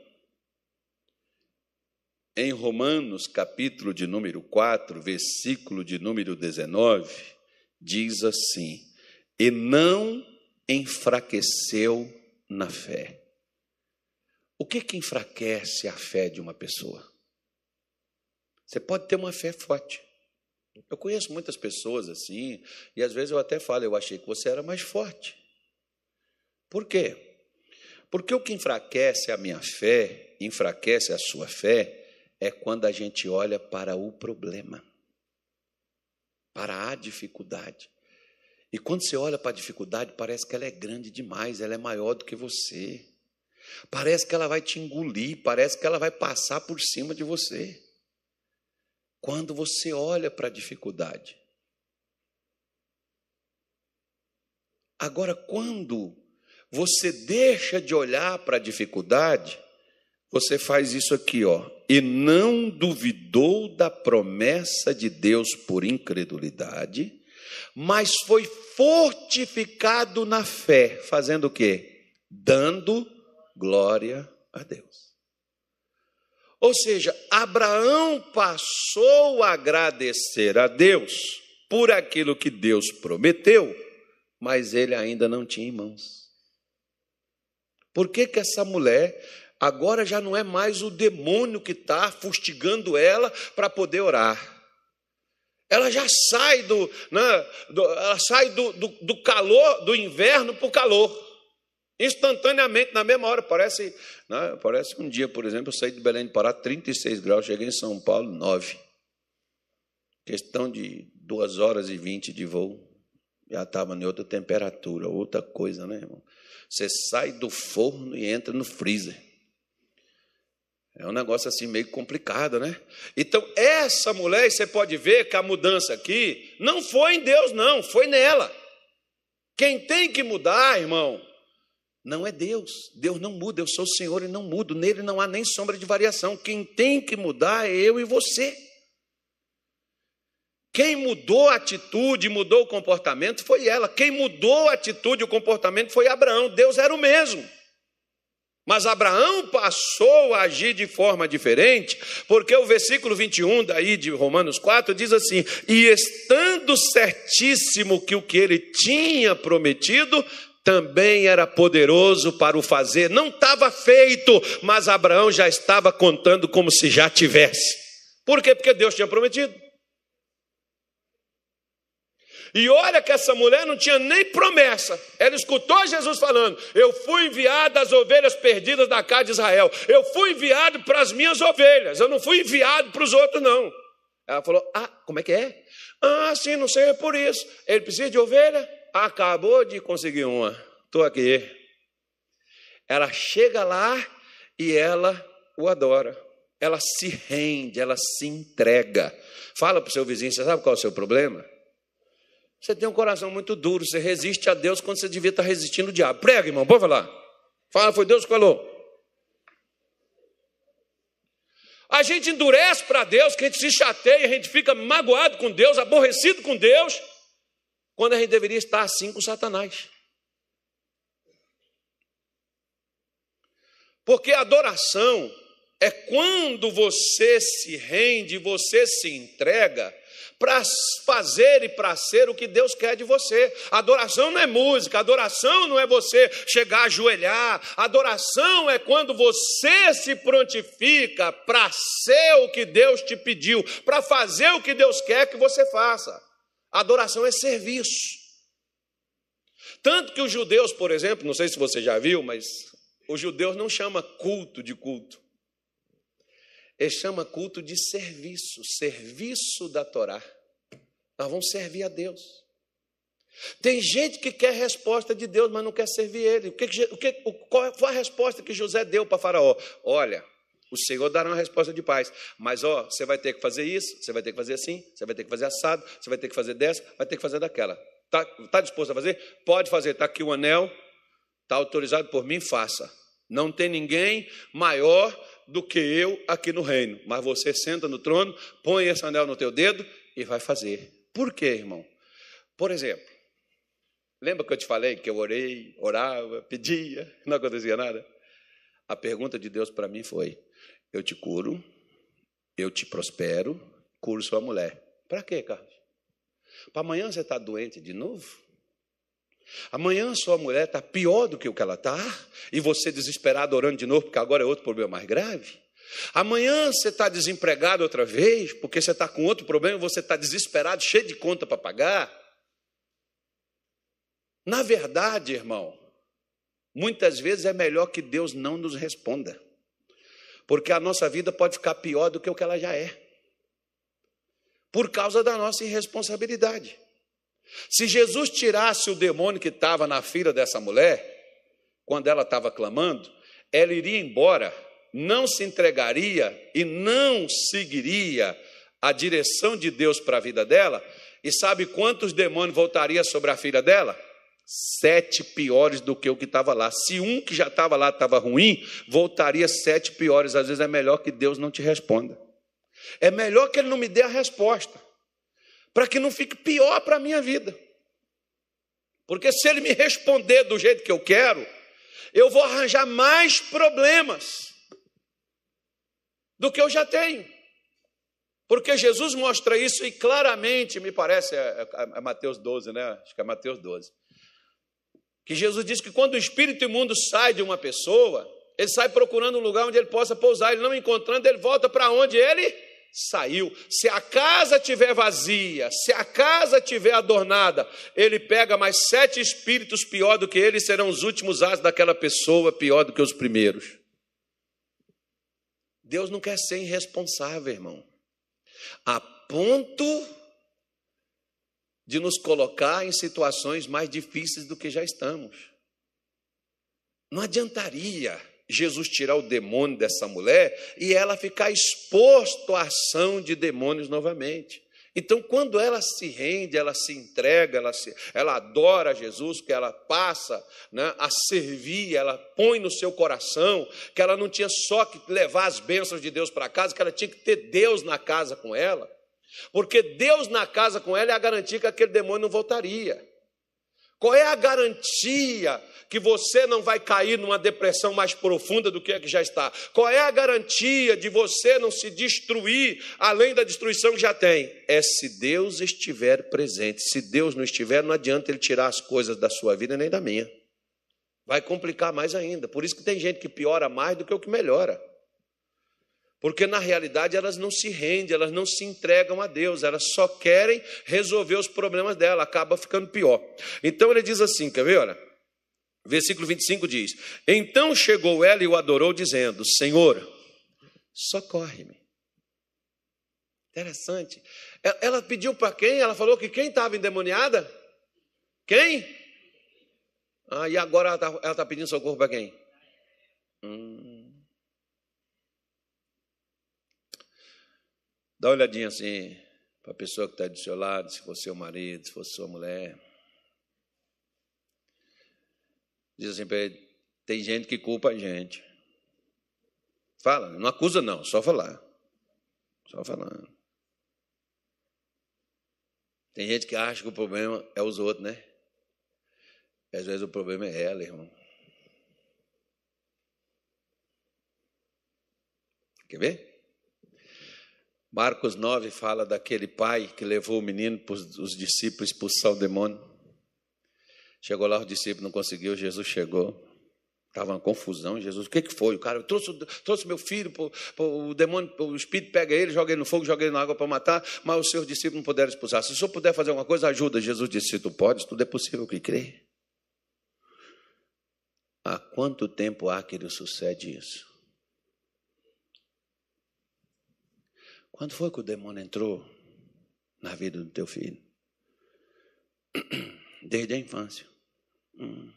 em Romanos, capítulo de número 4, versículo de número 19, diz assim: E não enfraqueceu na fé. O que que enfraquece a fé de uma pessoa? Você pode ter uma fé forte. Eu conheço muitas pessoas assim, e às vezes eu até falo, eu achei que você era mais forte. Por quê? Porque o que enfraquece a minha fé, enfraquece a sua fé, é quando a gente olha para o problema, para a dificuldade. E quando você olha para a dificuldade, parece que ela é grande demais, ela é maior do que você. Parece que ela vai te engolir, parece que ela vai passar por cima de você. Quando você olha para a dificuldade. Agora, quando você deixa de olhar para a dificuldade, você faz isso aqui, ó. E não duvidou da promessa de Deus por incredulidade, mas foi fortificado na fé, fazendo o quê? Dando glória a Deus. Ou seja, Abraão passou a agradecer a Deus por aquilo que Deus prometeu, mas ele ainda não tinha irmãos. Por que, que essa mulher Agora já não é mais o demônio que está fustigando ela para poder orar. Ela já sai do, né, do ela sai do, do, do calor do inverno para o calor. Instantaneamente, na mesma hora, parece, né, parece um dia, por exemplo, eu saí de Belém de Pará, 36 graus, cheguei em São Paulo, 9. Questão de duas horas e vinte de voo. Já estava em outra temperatura, outra coisa, né, irmão? Você sai do forno e entra no freezer. É um negócio assim meio complicado, né? Então, essa mulher, você pode ver que a mudança aqui não foi em Deus, não, foi nela. Quem tem que mudar, irmão, não é Deus. Deus não muda, eu sou o Senhor e não mudo. Nele não há nem sombra de variação. Quem tem que mudar é eu e você. Quem mudou a atitude, mudou o comportamento foi ela. Quem mudou a atitude e o comportamento foi Abraão. Deus era o mesmo. Mas Abraão passou a agir de forma diferente, porque o versículo 21 daí de Romanos 4 diz assim: "E estando certíssimo que o que ele tinha prometido também era poderoso para o fazer. Não estava feito, mas Abraão já estava contando como se já tivesse. Por quê? Porque Deus tinha prometido. E olha que essa mulher não tinha nem promessa. Ela escutou Jesus falando: Eu fui enviado às ovelhas perdidas da casa de Israel. Eu fui enviado para as minhas ovelhas. Eu não fui enviado para os outros, não. Ela falou: Ah, como é que é? Ah, sim, não sei, é por isso. Ele precisa de ovelha? Acabou de conseguir uma. Estou aqui. Ela chega lá e ela o adora. Ela se rende, ela se entrega. Fala para o seu vizinho: Você sabe qual é o seu problema? Você tem um coração muito duro, você resiste a Deus quando você devia estar resistindo ao diabo. Prega, irmão, pode falar. Fala, foi Deus que falou. A gente endurece para Deus, que a gente se chateia, a gente fica magoado com Deus, aborrecido com Deus, quando a gente deveria estar assim com Satanás. Porque adoração é quando você se rende, você se entrega para fazer e para ser o que Deus quer de você. Adoração não é música, adoração não é você chegar a ajoelhar, adoração é quando você se prontifica para ser o que Deus te pediu, para fazer o que Deus quer que você faça. Adoração é serviço. Tanto que os judeus, por exemplo, não sei se você já viu, mas os judeus não chama culto de culto. Ele chama culto de serviço, serviço da Torá. Nós vamos servir a Deus. Tem gente que quer resposta de Deus, mas não quer servir Ele. O que, o que, qual foi a resposta que José deu para Faraó? Olha, o Senhor dará uma resposta de paz, mas ó, você vai ter que fazer isso, você vai ter que fazer assim, você vai ter que fazer assado, você vai ter que fazer dessa, vai ter que fazer daquela. Está tá disposto a fazer? Pode fazer, está aqui o anel, está autorizado por mim, faça. Não tem ninguém maior do que eu aqui no reino. Mas você senta no trono, põe esse anel no teu dedo e vai fazer. Por quê, irmão? Por exemplo, lembra que eu te falei que eu orei, orava, pedia, não acontecia nada? A pergunta de Deus para mim foi: eu te curo, eu te prospero, curo sua mulher. Para quê, Carlos? Para amanhã você está doente de novo? Amanhã sua mulher está pior do que o que ela está, e você desesperado orando de novo, porque agora é outro problema mais grave. Amanhã você está desempregado outra vez, porque você está com outro problema, você está desesperado, cheio de conta para pagar. Na verdade, irmão, muitas vezes é melhor que Deus não nos responda, porque a nossa vida pode ficar pior do que o que ela já é, por causa da nossa irresponsabilidade. Se Jesus tirasse o demônio que estava na filha dessa mulher, quando ela estava clamando, ela iria embora, não se entregaria e não seguiria a direção de Deus para a vida dela. E sabe quantos demônios voltaria sobre a filha dela? Sete piores do que o que estava lá. Se um que já estava lá estava ruim, voltaria sete piores. Às vezes é melhor que Deus não te responda. É melhor que Ele não me dê a resposta para que não fique pior para a minha vida. Porque se ele me responder do jeito que eu quero, eu vou arranjar mais problemas do que eu já tenho. Porque Jesus mostra isso e claramente, me parece, é, é, é Mateus 12, né? Acho que é Mateus 12. Que Jesus diz que quando o espírito imundo sai de uma pessoa, ele sai procurando um lugar onde ele possa pousar, ele não encontrando, ele volta para onde ele saiu. Se a casa tiver vazia, se a casa tiver adornada, ele pega mais sete espíritos pior do que ele, serão os últimos atos daquela pessoa pior do que os primeiros. Deus não quer ser irresponsável, irmão, a ponto de nos colocar em situações mais difíceis do que já estamos. Não adiantaria Jesus tirar o demônio dessa mulher e ela ficar exposto à ação de demônios novamente. Então, quando ela se rende, ela se entrega, ela, se, ela adora Jesus, que ela passa né, a servir, ela põe no seu coração que ela não tinha só que levar as bênçãos de Deus para casa, que ela tinha que ter Deus na casa com ela, porque Deus na casa com ela é a garantia que aquele demônio não voltaria. Qual é a garantia que você não vai cair numa depressão mais profunda do que a que já está? Qual é a garantia de você não se destruir além da destruição que já tem? É se Deus estiver presente. Se Deus não estiver, não adianta ele tirar as coisas da sua vida nem da minha. Vai complicar mais ainda. Por isso que tem gente que piora mais do que o que melhora. Porque na realidade elas não se rendem, elas não se entregam a Deus, elas só querem resolver os problemas dela, acaba ficando pior. Então ele diz assim: quer ver? Olha, versículo 25 diz: Então chegou ela e o adorou, dizendo: Senhor, socorre-me. Interessante. Ela pediu para quem? Ela falou que quem estava endemoniada? Quem? Ah, e agora ela está tá pedindo socorro para quem? Hum. Dá uma olhadinha assim para a pessoa que está do seu lado, se for seu marido, se for sua mulher. Diz assim para ele: tem gente que culpa a gente. Fala, não acusa não, só falar. Só falando. Tem gente que acha que o problema é os outros, né? às vezes o problema é ela, irmão. Quer ver? Marcos 9 fala daquele pai que levou o menino para os discípulos expulsar o demônio. Chegou lá, os discípulos não conseguiu, Jesus chegou. Estava uma confusão, Jesus, o que, que foi? O cara trouxe, trouxe meu filho, pro, pro, o demônio, o espírito pega ele, joga ele no fogo, joga ele na água para matar, mas os seus discípulos não puderam expulsar. Se o senhor puder fazer alguma coisa, ajuda. Jesus disse: Se tu podes, tudo é possível que crê. Há quanto tempo há que lhe sucede isso? Quando foi que o demônio entrou na vida do teu filho? Desde a infância. Hum.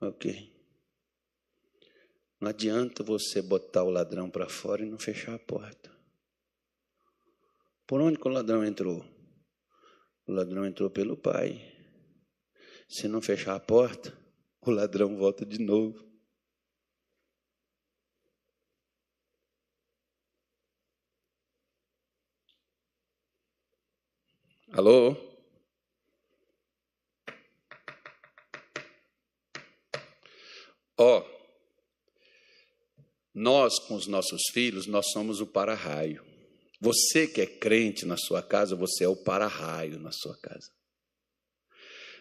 Ok. Não adianta você botar o ladrão para fora e não fechar a porta. Por onde que o ladrão entrou? O ladrão entrou pelo pai. Se não fechar a porta, o ladrão volta de novo. Alô? Ó, oh, nós com os nossos filhos, nós somos o para-raio. Você que é crente na sua casa, você é o para-raio na sua casa.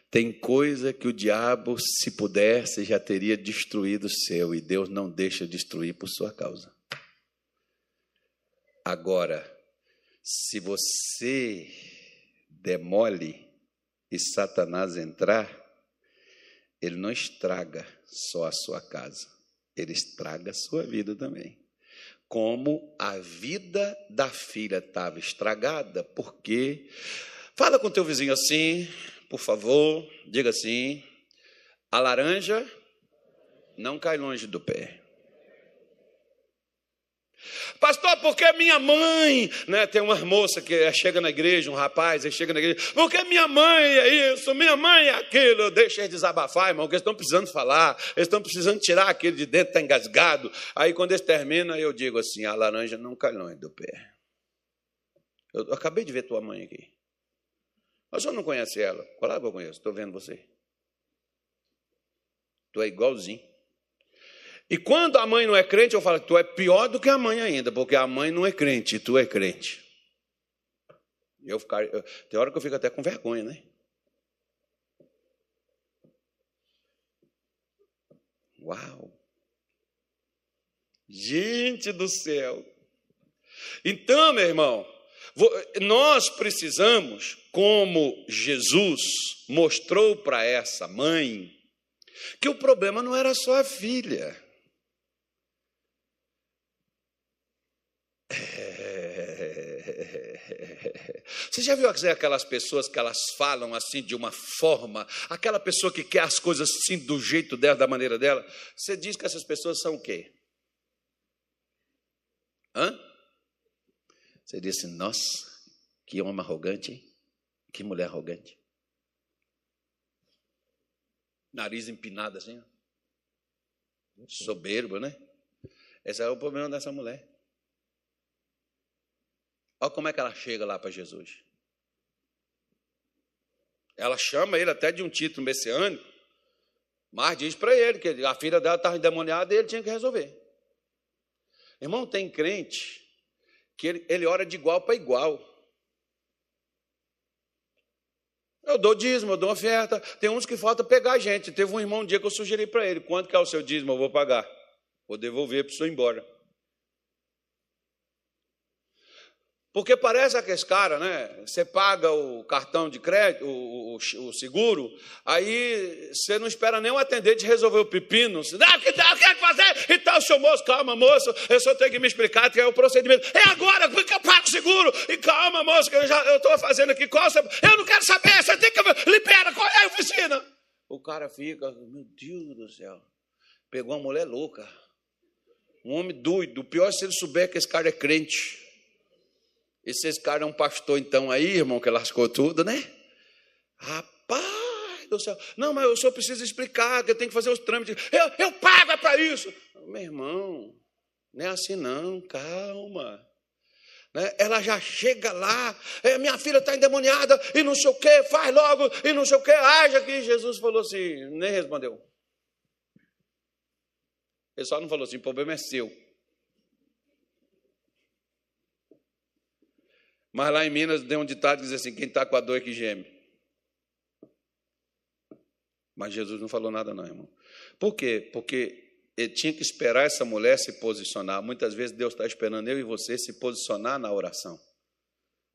Tem coisa que o diabo, se pudesse, já teria destruído o seu, e Deus não deixa destruir por sua causa. Agora, se você demole e Satanás entrar, ele não estraga só a sua casa, ele estraga a sua vida também. Como a vida da filha estava estragada, porque. Fala com teu vizinho assim, por favor, diga assim: a laranja não cai longe do pé. Pastor, porque minha mãe, né? Tem uma moça que chega na igreja, um rapaz, ele chega na igreja, porque minha mãe é isso, minha mãe é aquilo. Deixa eles desabafar, irmão, que eles estão precisando falar, eles estão precisando tirar aquele de dentro, está engasgado. Aí quando eles terminam, eu digo assim: a laranja não cai longe do pé. Eu, acabei de ver tua mãe aqui. Mas eu não conhece ela. Claro que eu conheço, estou vendo você. Tu é igualzinho. E quando a mãe não é crente, eu falo, tu é pior do que a mãe ainda, porque a mãe não é crente, tu é crente. Eu ficar, eu, tem hora que eu fico até com vergonha, né? Uau! Gente do céu! Então, meu irmão, nós precisamos, como Jesus mostrou para essa mãe, que o problema não era só a filha. Você já viu aquelas pessoas que elas falam assim de uma forma, aquela pessoa que quer as coisas assim do jeito dela, da maneira dela? Você diz que essas pessoas são o quê? Hã? Você disse, nossa, que homem arrogante, hein? que mulher arrogante. Nariz empinado assim, soberbo, né? Esse é o problema dessa mulher. Olha como é que ela chega lá para Jesus. Ela chama ele até de um título messiânico, mas diz para ele que a filha dela estava endemoniada e ele tinha que resolver. Irmão, tem crente que ele, ele ora de igual para igual. Eu dou dízimo, eu dou oferta. Tem uns que falta pegar a gente. Teve um irmão um dia que eu sugeri para ele: quanto que é o seu dízimo? Eu vou pagar. Vou devolver para o senhor ir embora. Porque parece aqueles cara, né? Você paga o cartão de crédito, o, o, o, seguro, aí você não espera nem o atendente resolver o pepino. Você, ah, que tal, quer fazer? E tal, seu moço, calma, moço, eu só tenho que me explicar que é o procedimento. É agora, porque eu pago o seguro. E calma, moço, que eu já estou fazendo aqui. Qual. Eu não quero saber, você tem que. Libera, qual é a oficina? O cara fica, meu Deus do céu, pegou uma mulher louca. Um homem doido. O pior é se ele souber que esse cara é crente. Se esse cara é um pastor, então, aí, irmão, que lascou tudo, né? Rapaz do céu. Não, mas o senhor precisa explicar, que eu tenho que fazer os trâmites. Eu, eu pago é para isso. Meu irmão, não é assim não, calma. Né? Ela já chega lá, é, minha filha está endemoniada, e não sei o quê, faz logo, e não sei o quê, haja que Jesus falou assim, nem respondeu. Ele só não falou assim, o problema é seu. Mas lá em Minas tem um ditado que diz assim: quem está com a dor é que geme. Mas Jesus não falou nada, não, irmão. Por quê? Porque ele tinha que esperar essa mulher se posicionar. Muitas vezes Deus está esperando eu e você se posicionar na oração,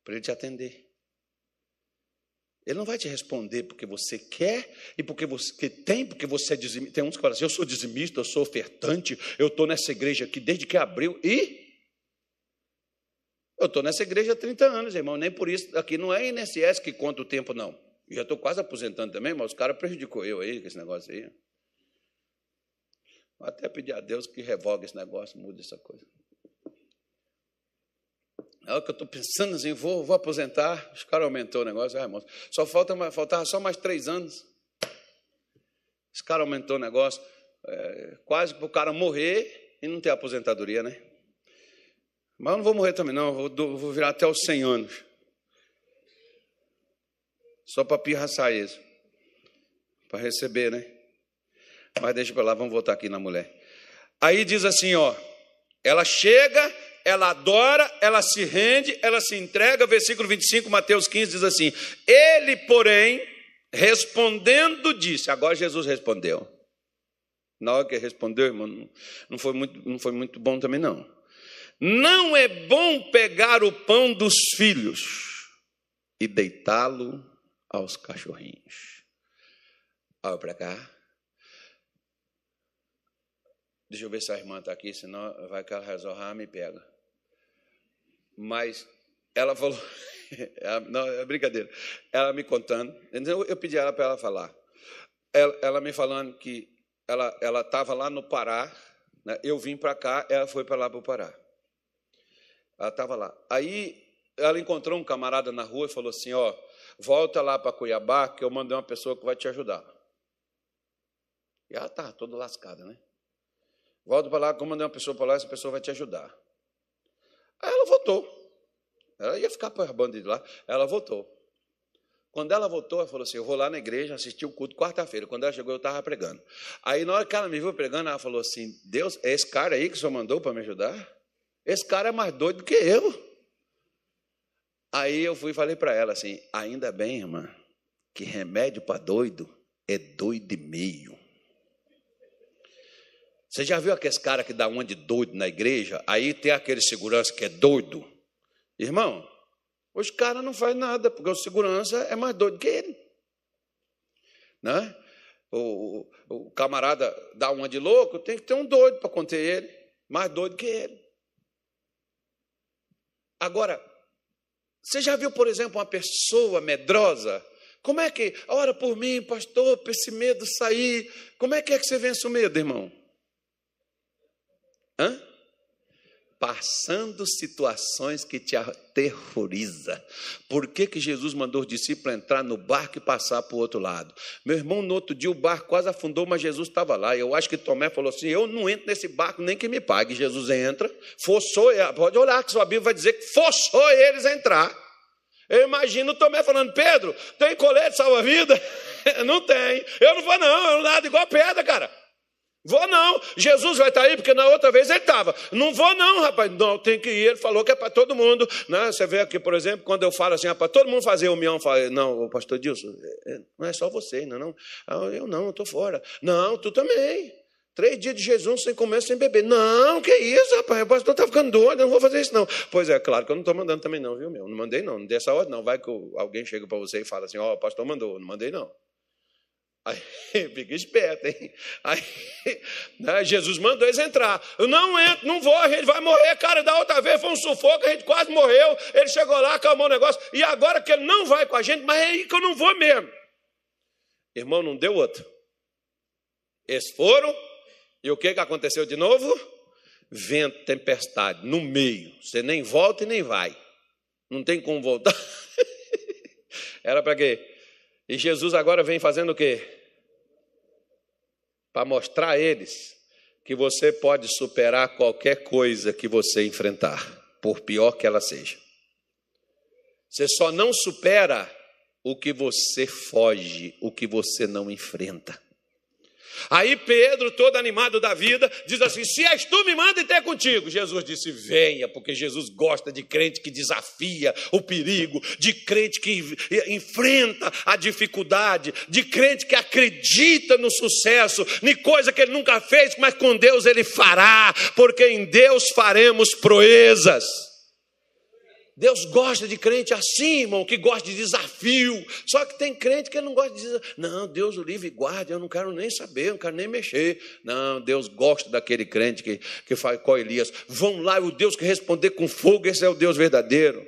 para Ele te atender. Ele não vai te responder porque você quer e porque você tem, porque você é dizimista. Tem uns que falam assim: eu sou dizimista, eu sou ofertante, eu estou nessa igreja aqui desde que abriu. E eu estou nessa igreja há 30 anos, irmão. Nem por isso, aqui não é INSS que conta o tempo, não. Eu já estou quase aposentando também, mas os caras prejudicou eu aí com esse negócio aí. Vou até pedir a Deus que revogue esse negócio, mude essa coisa. É o que eu estou pensando assim, vou, vou aposentar. Os caras aumentou o negócio, ah, irmão, só falta, faltava só mais três anos. Os caras aumentou o negócio, é, quase para o cara morrer e não ter aposentadoria, né? Mas eu não vou morrer também, não, vou, vou virar até os 100 anos. Só para pirraçar isso. Para receber, né? Mas deixa para lá, vamos voltar aqui na mulher. Aí diz assim, ó, ela chega ela adora, ela se rende, ela se entrega. Versículo 25, Mateus 15 diz assim: Ele, porém, respondendo, disse. Agora Jesus respondeu. Na hora que respondeu, irmão, não foi muito, não foi muito bom também, não. Não é bom pegar o pão dos filhos e deitá-lo aos cachorrinhos. Olha para cá. Deixa eu ver se a irmã está aqui, senão vai que ela resolve, me pega. Mas ela falou, não, é brincadeira. Ela me contando, eu pedi ela para ela falar. Ela, ela, me falando que ela estava lá no Pará, né? eu vim para cá, ela foi para lá para o Pará. Ela estava lá. Aí ela encontrou um camarada na rua e falou assim: Ó, volta lá para Cuiabá, que eu mandei uma pessoa que vai te ajudar. E ela estava toda lascada, né? Volta para lá, que eu mandei uma pessoa para lá, essa pessoa vai te ajudar. Aí ela votou. Ela ia ficar para a banda de lá. Ela votou. Quando ela votou, ela falou assim: Eu vou lá na igreja assistir o culto quarta-feira. Quando ela chegou, eu estava pregando. Aí, na hora que ela me viu pregando, ela falou assim: Deus, é esse cara aí que o senhor mandou para me ajudar? Esse cara é mais doido do que eu. Aí eu fui e falei para ela assim: Ainda bem, irmã, que remédio para doido é doido e meio. Você já viu aqueles cara que dá uma de doido na igreja? Aí tem aquele segurança que é doido. Irmão, os caras não faz nada, porque o segurança é mais doido que ele. Né? O, o, o camarada dá uma de louco, tem que ter um doido para conter ele, mais doido que ele. Agora, você já viu, por exemplo, uma pessoa medrosa? Como é que, ora por mim, pastor, para esse medo sair, como é que é que você vence o medo, irmão? Hã? Passando situações que te aterroriza. Por que, que Jesus mandou os discípulos entrar no barco e passar para o outro lado? Meu irmão, no outro dia o barco quase afundou, mas Jesus estava lá. Eu acho que Tomé falou assim: Eu não entro nesse barco nem que me pague. Jesus entra, forçou, pode olhar que sua Bíblia vai dizer que forçou eles a entrar. Eu imagino Tomé falando: Pedro, tem colete salva-vida? não tem. Eu não vou, não, eu não nado igual pedra, cara. Vou não, Jesus vai estar aí, porque na outra vez ele estava. Não vou não, rapaz. Não, tem que ir. Ele falou que é para todo mundo. Né? Você vê aqui, por exemplo, quando eu falo assim, é para todo mundo fazer o mião, não, o pastor Dilson, é, não é só você, não, não. Ah, eu não, eu estou fora. Não, tu também. Três dias de jejum sem comer, sem beber. Não, que isso, rapaz, o pastor está ficando doido, eu não vou fazer isso não. Pois é, claro que eu não estou mandando também não, viu, meu? Não mandei não, não dei essa ordem não. Vai que alguém chega para você e fala assim, ó, oh, o pastor mandou, não mandei não. Aí, fica esperto, hein? Aí, né, Jesus mandou eles entrar. Eu não entro, não vou, a gente vai morrer. Cara, da outra vez foi um sufoco, a gente quase morreu. Ele chegou lá, acalmou o negócio. E agora que ele não vai com a gente, mas é aí que eu não vou mesmo. Irmão, não deu outro. Eles foram, e o que, que aconteceu de novo? Vento, tempestade, no meio. Você nem volta e nem vai. Não tem como voltar. Era para quê? E Jesus agora vem fazendo o quê? Para mostrar a eles que você pode superar qualquer coisa que você enfrentar, por pior que ela seja. Você só não supera o que você foge, o que você não enfrenta. Aí Pedro, todo animado da vida, diz assim: Se és tu, me manda e ter contigo. Jesus disse: Venha, porque Jesus gosta de crente que desafia o perigo, de crente que enfrenta a dificuldade, de crente que acredita no sucesso, em coisa que ele nunca fez, mas com Deus ele fará, porque em Deus faremos proezas. Deus gosta de crente assim, irmão, que gosta de desafio. Só que tem crente que não gosta de desafio. Não, Deus o livre e guarde, eu não quero nem saber, eu não quero nem mexer. Não, Deus gosta daquele crente que, que faz com Elias. Vão lá, o Deus que responder com fogo, esse é o Deus verdadeiro.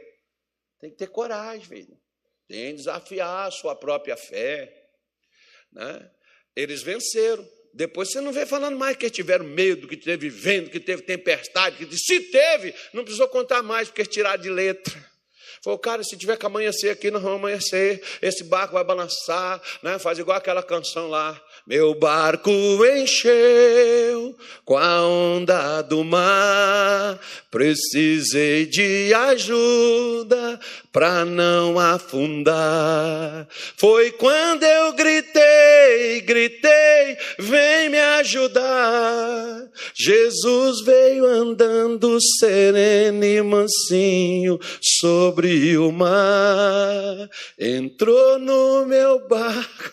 Tem que ter coragem, filho. Tem que desafiar a sua própria fé. Né? Eles venceram. Depois você não vê falando mais que tiveram medo, que teve vento, que teve tempestade, que se teve, não precisou contar mais, porque tiraram de letra. Falou, cara, se tiver que amanhecer aqui, nós vamos amanhecer, esse barco vai balançar, né? faz igual aquela canção lá. Meu barco encheu com a onda do mar, precisei de ajuda para não afundar. Foi quando eu gritei, gritei, vem me ajudar. Jesus veio andando sereno e mansinho sobre o mar, entrou no meu barco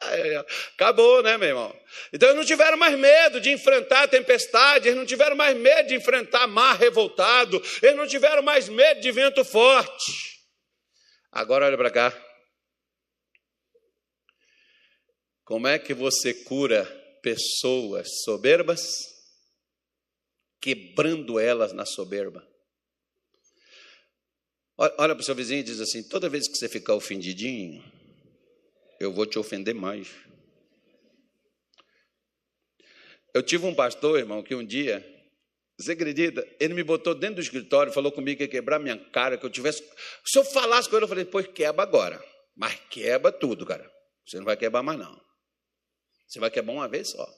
Acabou, né, meu irmão? Então eles não tiveram mais medo de enfrentar a tempestade, eles não tiveram mais medo de enfrentar mar revoltado, eles não tiveram mais medo de vento forte. Agora olha para cá. Como é que você cura pessoas soberbas? Quebrando elas na soberba. Olha para o seu vizinho e diz assim: toda vez que você ficar ofendidinho, eu vou te ofender mais. Eu tive um pastor, irmão, que um dia, você acredita? Ele me botou dentro do escritório, falou comigo que ia quebrar minha cara, que eu tivesse. Se eu falasse com ele, eu falei, pois quebra agora. Mas quebra tudo, cara. Você não vai quebrar mais, não. Você vai quebrar uma vez só.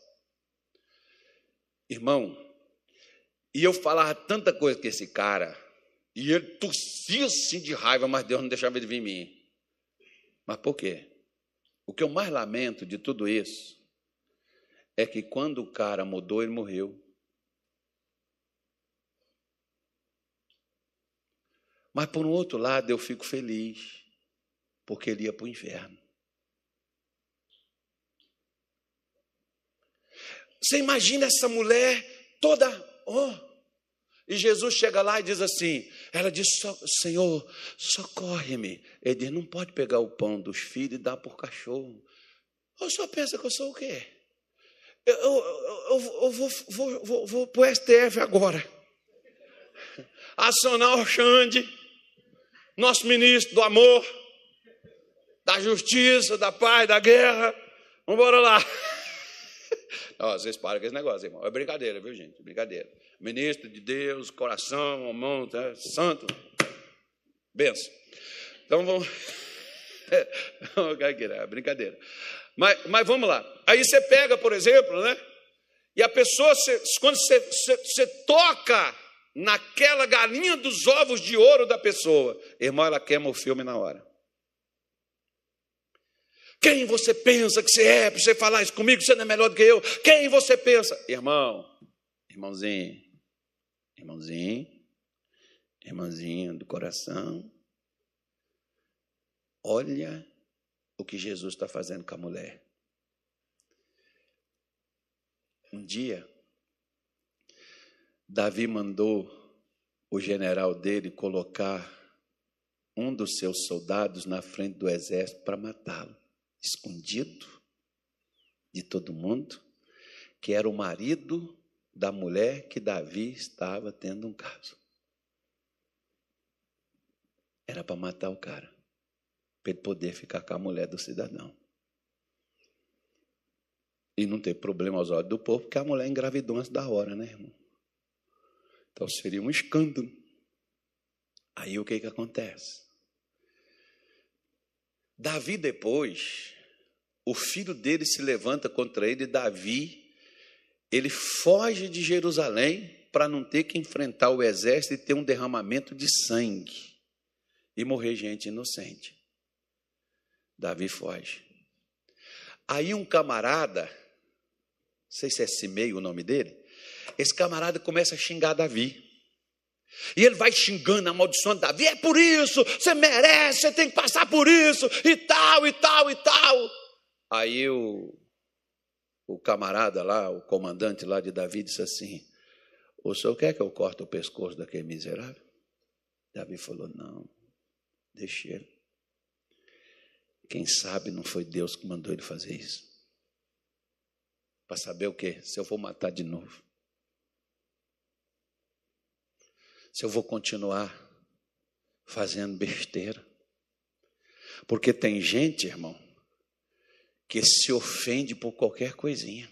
Irmão, e eu falava tanta coisa com esse cara, e ele tossia assim de raiva, mas Deus não deixava ele vir em mim. Mas por quê? O que eu mais lamento de tudo isso é que quando o cara mudou, ele morreu. Mas por um outro lado, eu fico feliz, porque ele ia para o inferno. Você imagina essa mulher toda, oh, e Jesus chega lá e diz assim: ela diz, Senhor, socorre-me. Ele não pode pegar o pão dos filhos e dar por cachorro. Ou só pensa que eu sou o quê? Eu, eu, eu, eu vou, vou, vou, vou para o STF agora. Acionar o Xande, nosso ministro do amor, da justiça, da paz, da guerra. Vamos embora lá. Ó, vocês param com esse negócio, irmão. É brincadeira, viu, gente? Brincadeira. Ministro de Deus, coração, mão, tá? santo. Benção. Então vamos. é brincadeira. Mas, mas vamos lá. Aí você pega, por exemplo, né? E a pessoa, quando você, você, você toca naquela galinha dos ovos de ouro da pessoa, irmão, ela queima o filme na hora. Quem você pensa que você é para você falar isso comigo? Você não é melhor do que eu. Quem você pensa? Irmão, irmãozinho, irmãozinho, irmãzinho do coração. Olha o que Jesus está fazendo com a mulher. Um dia, Davi mandou o general dele colocar um dos seus soldados na frente do exército para matá-lo, escondido de todo mundo, que era o marido da mulher que Davi estava tendo um caso. Era para matar o cara, para ele poder ficar com a mulher do cidadão. E não ter problema aos olhos do povo, porque a mulher engravidou antes da hora, né, irmão? Então seria um escândalo. Aí o que, que acontece? Davi depois, o filho dele se levanta contra ele, Davi, ele foge de Jerusalém para não ter que enfrentar o exército e ter um derramamento de sangue e morrer gente inocente. Davi foge. Aí um camarada, não sei se é Simei o nome dele, esse camarada começa a xingar Davi. E ele vai xingando, amaldiçoando Davi. É por isso, você merece, você tem que passar por isso, e tal, e tal, e tal. Aí o, o camarada lá, o comandante lá de Davi, disse assim: O senhor quer que eu corte o pescoço daquele miserável? Davi falou: Não, deixe ele. Quem sabe não foi Deus que mandou ele fazer isso. Para saber o quê? Se eu vou matar de novo. se eu vou continuar fazendo besteira. Porque tem gente, irmão, que se ofende por qualquer coisinha.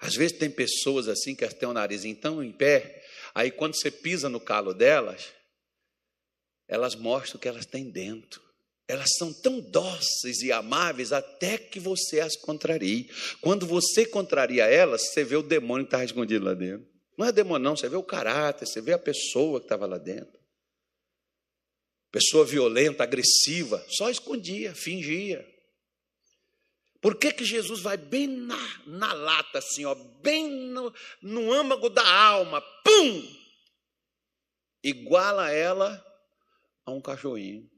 Às vezes tem pessoas assim que têm o nariz tão em pé, aí quando você pisa no calo delas, elas mostram o que elas têm dentro. Elas são tão dóceis e amáveis até que você as contrarie. Quando você contraria elas, você vê o demônio que está escondido lá dentro. Não é demônio, não. Você vê o caráter, você vê a pessoa que estava lá dentro. Pessoa violenta, agressiva, só escondia, fingia. Por que, que Jesus vai bem na, na lata, assim, ó, bem no, no âmago da alma, pum! Iguala ela a um cachorrinho.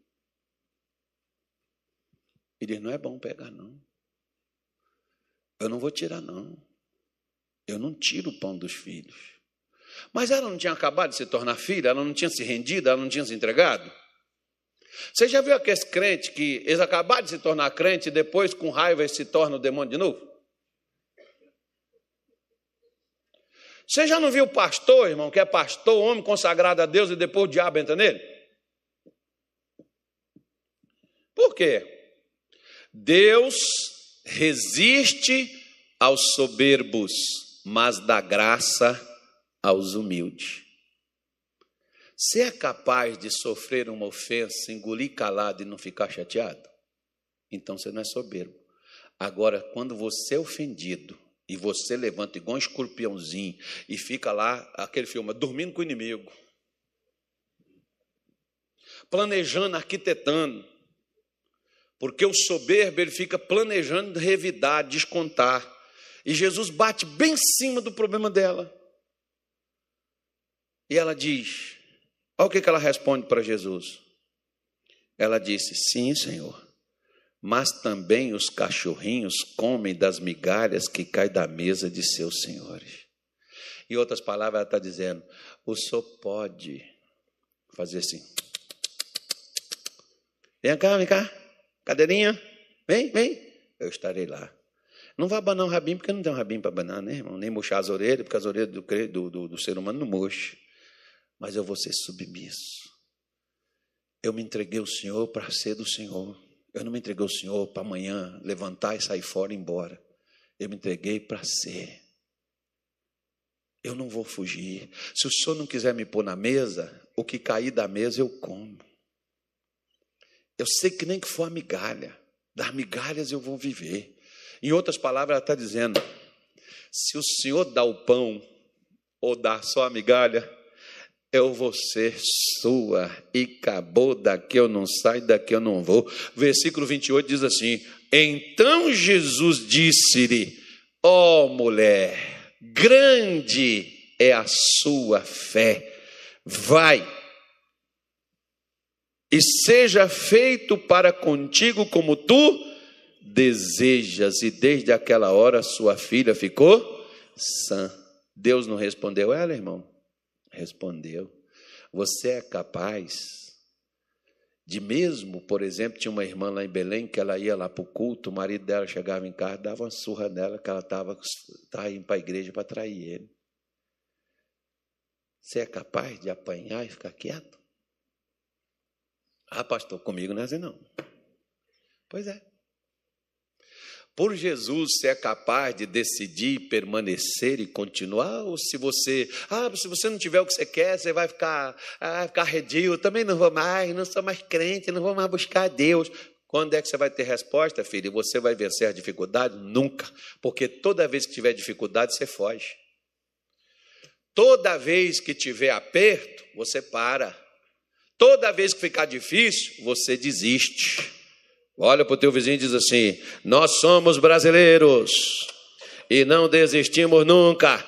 E diz: não é bom pegar, não. Eu não vou tirar, não. Eu não tiro o pão dos filhos. Mas ela não tinha acabado de se tornar filha, ela não tinha se rendido, ela não tinha se entregado. Você já viu aqueles crentes que eles acabaram de se tornar crente e depois, com raiva, eles se tornam demônio de novo? Você já não viu o pastor, irmão, que é pastor, homem consagrado a Deus e depois o diabo entra nele? Por quê? Deus resiste aos soberbos, mas dá graça aos humildes. Você é capaz de sofrer uma ofensa, engolir calado e não ficar chateado? Então você não é soberbo. Agora, quando você é ofendido e você levanta igual um escorpiãozinho e fica lá, aquele filme, dormindo com o inimigo, planejando, arquitetando, porque o soberbo ele fica planejando revidar, descontar. E Jesus bate bem em cima do problema dela. E ela diz: Olha o que ela responde para Jesus. Ela disse: Sim, Senhor, mas também os cachorrinhos comem das migalhas que caem da mesa de seus senhores. Em outras palavras, ela está dizendo: O senhor pode fazer assim. Vem cá, vem cá, cadeirinha, vem, vem, eu estarei lá. Não vai abanar o rabinho, porque não tem um rabinho para abanar, né, irmão? Nem murchar as orelhas, porque as orelhas do, do, do, do ser humano não murcham mas eu vou ser submisso. Eu me entreguei ao Senhor para ser do Senhor. Eu não me entreguei ao Senhor para amanhã levantar e sair fora e ir embora. Eu me entreguei para ser. Eu não vou fugir. Se o Senhor não quiser me pôr na mesa, o que cair da mesa eu como. Eu sei que nem que for a migalha, das migalhas eu vou viver. Em outras palavras, ela está dizendo: se o Senhor dá o pão ou dá só a migalha, eu vou ser sua, e acabou, daqui eu não saio, daqui eu não vou. Versículo 28 diz assim: Então Jesus disse-lhe, ó oh, mulher, grande é a sua fé, vai, e seja feito para contigo como tu desejas. E desde aquela hora sua filha ficou sã. Deus não respondeu ela, irmão? Respondeu. Você é capaz de mesmo, por exemplo, tinha uma irmã lá em Belém que ela ia lá para o culto, o marido dela chegava em casa, dava uma surra nela que ela estava indo para a igreja para trair ele. Você é capaz de apanhar e ficar quieto? Ah, pastor, comigo não é assim não. Pois é. Por Jesus, você é capaz de decidir permanecer e continuar? Ou se você, ah, se você não tiver o que você quer, você vai ficar, ah, ficar redio, também não vou mais, não sou mais crente, não vou mais buscar a Deus. Quando é que você vai ter resposta, filho? Você vai vencer a dificuldade? Nunca. Porque toda vez que tiver dificuldade, você foge. Toda vez que tiver aperto, você para. Toda vez que ficar difícil, você desiste. Olha para o teu vizinho e diz assim: Nós somos brasileiros e não desistimos nunca.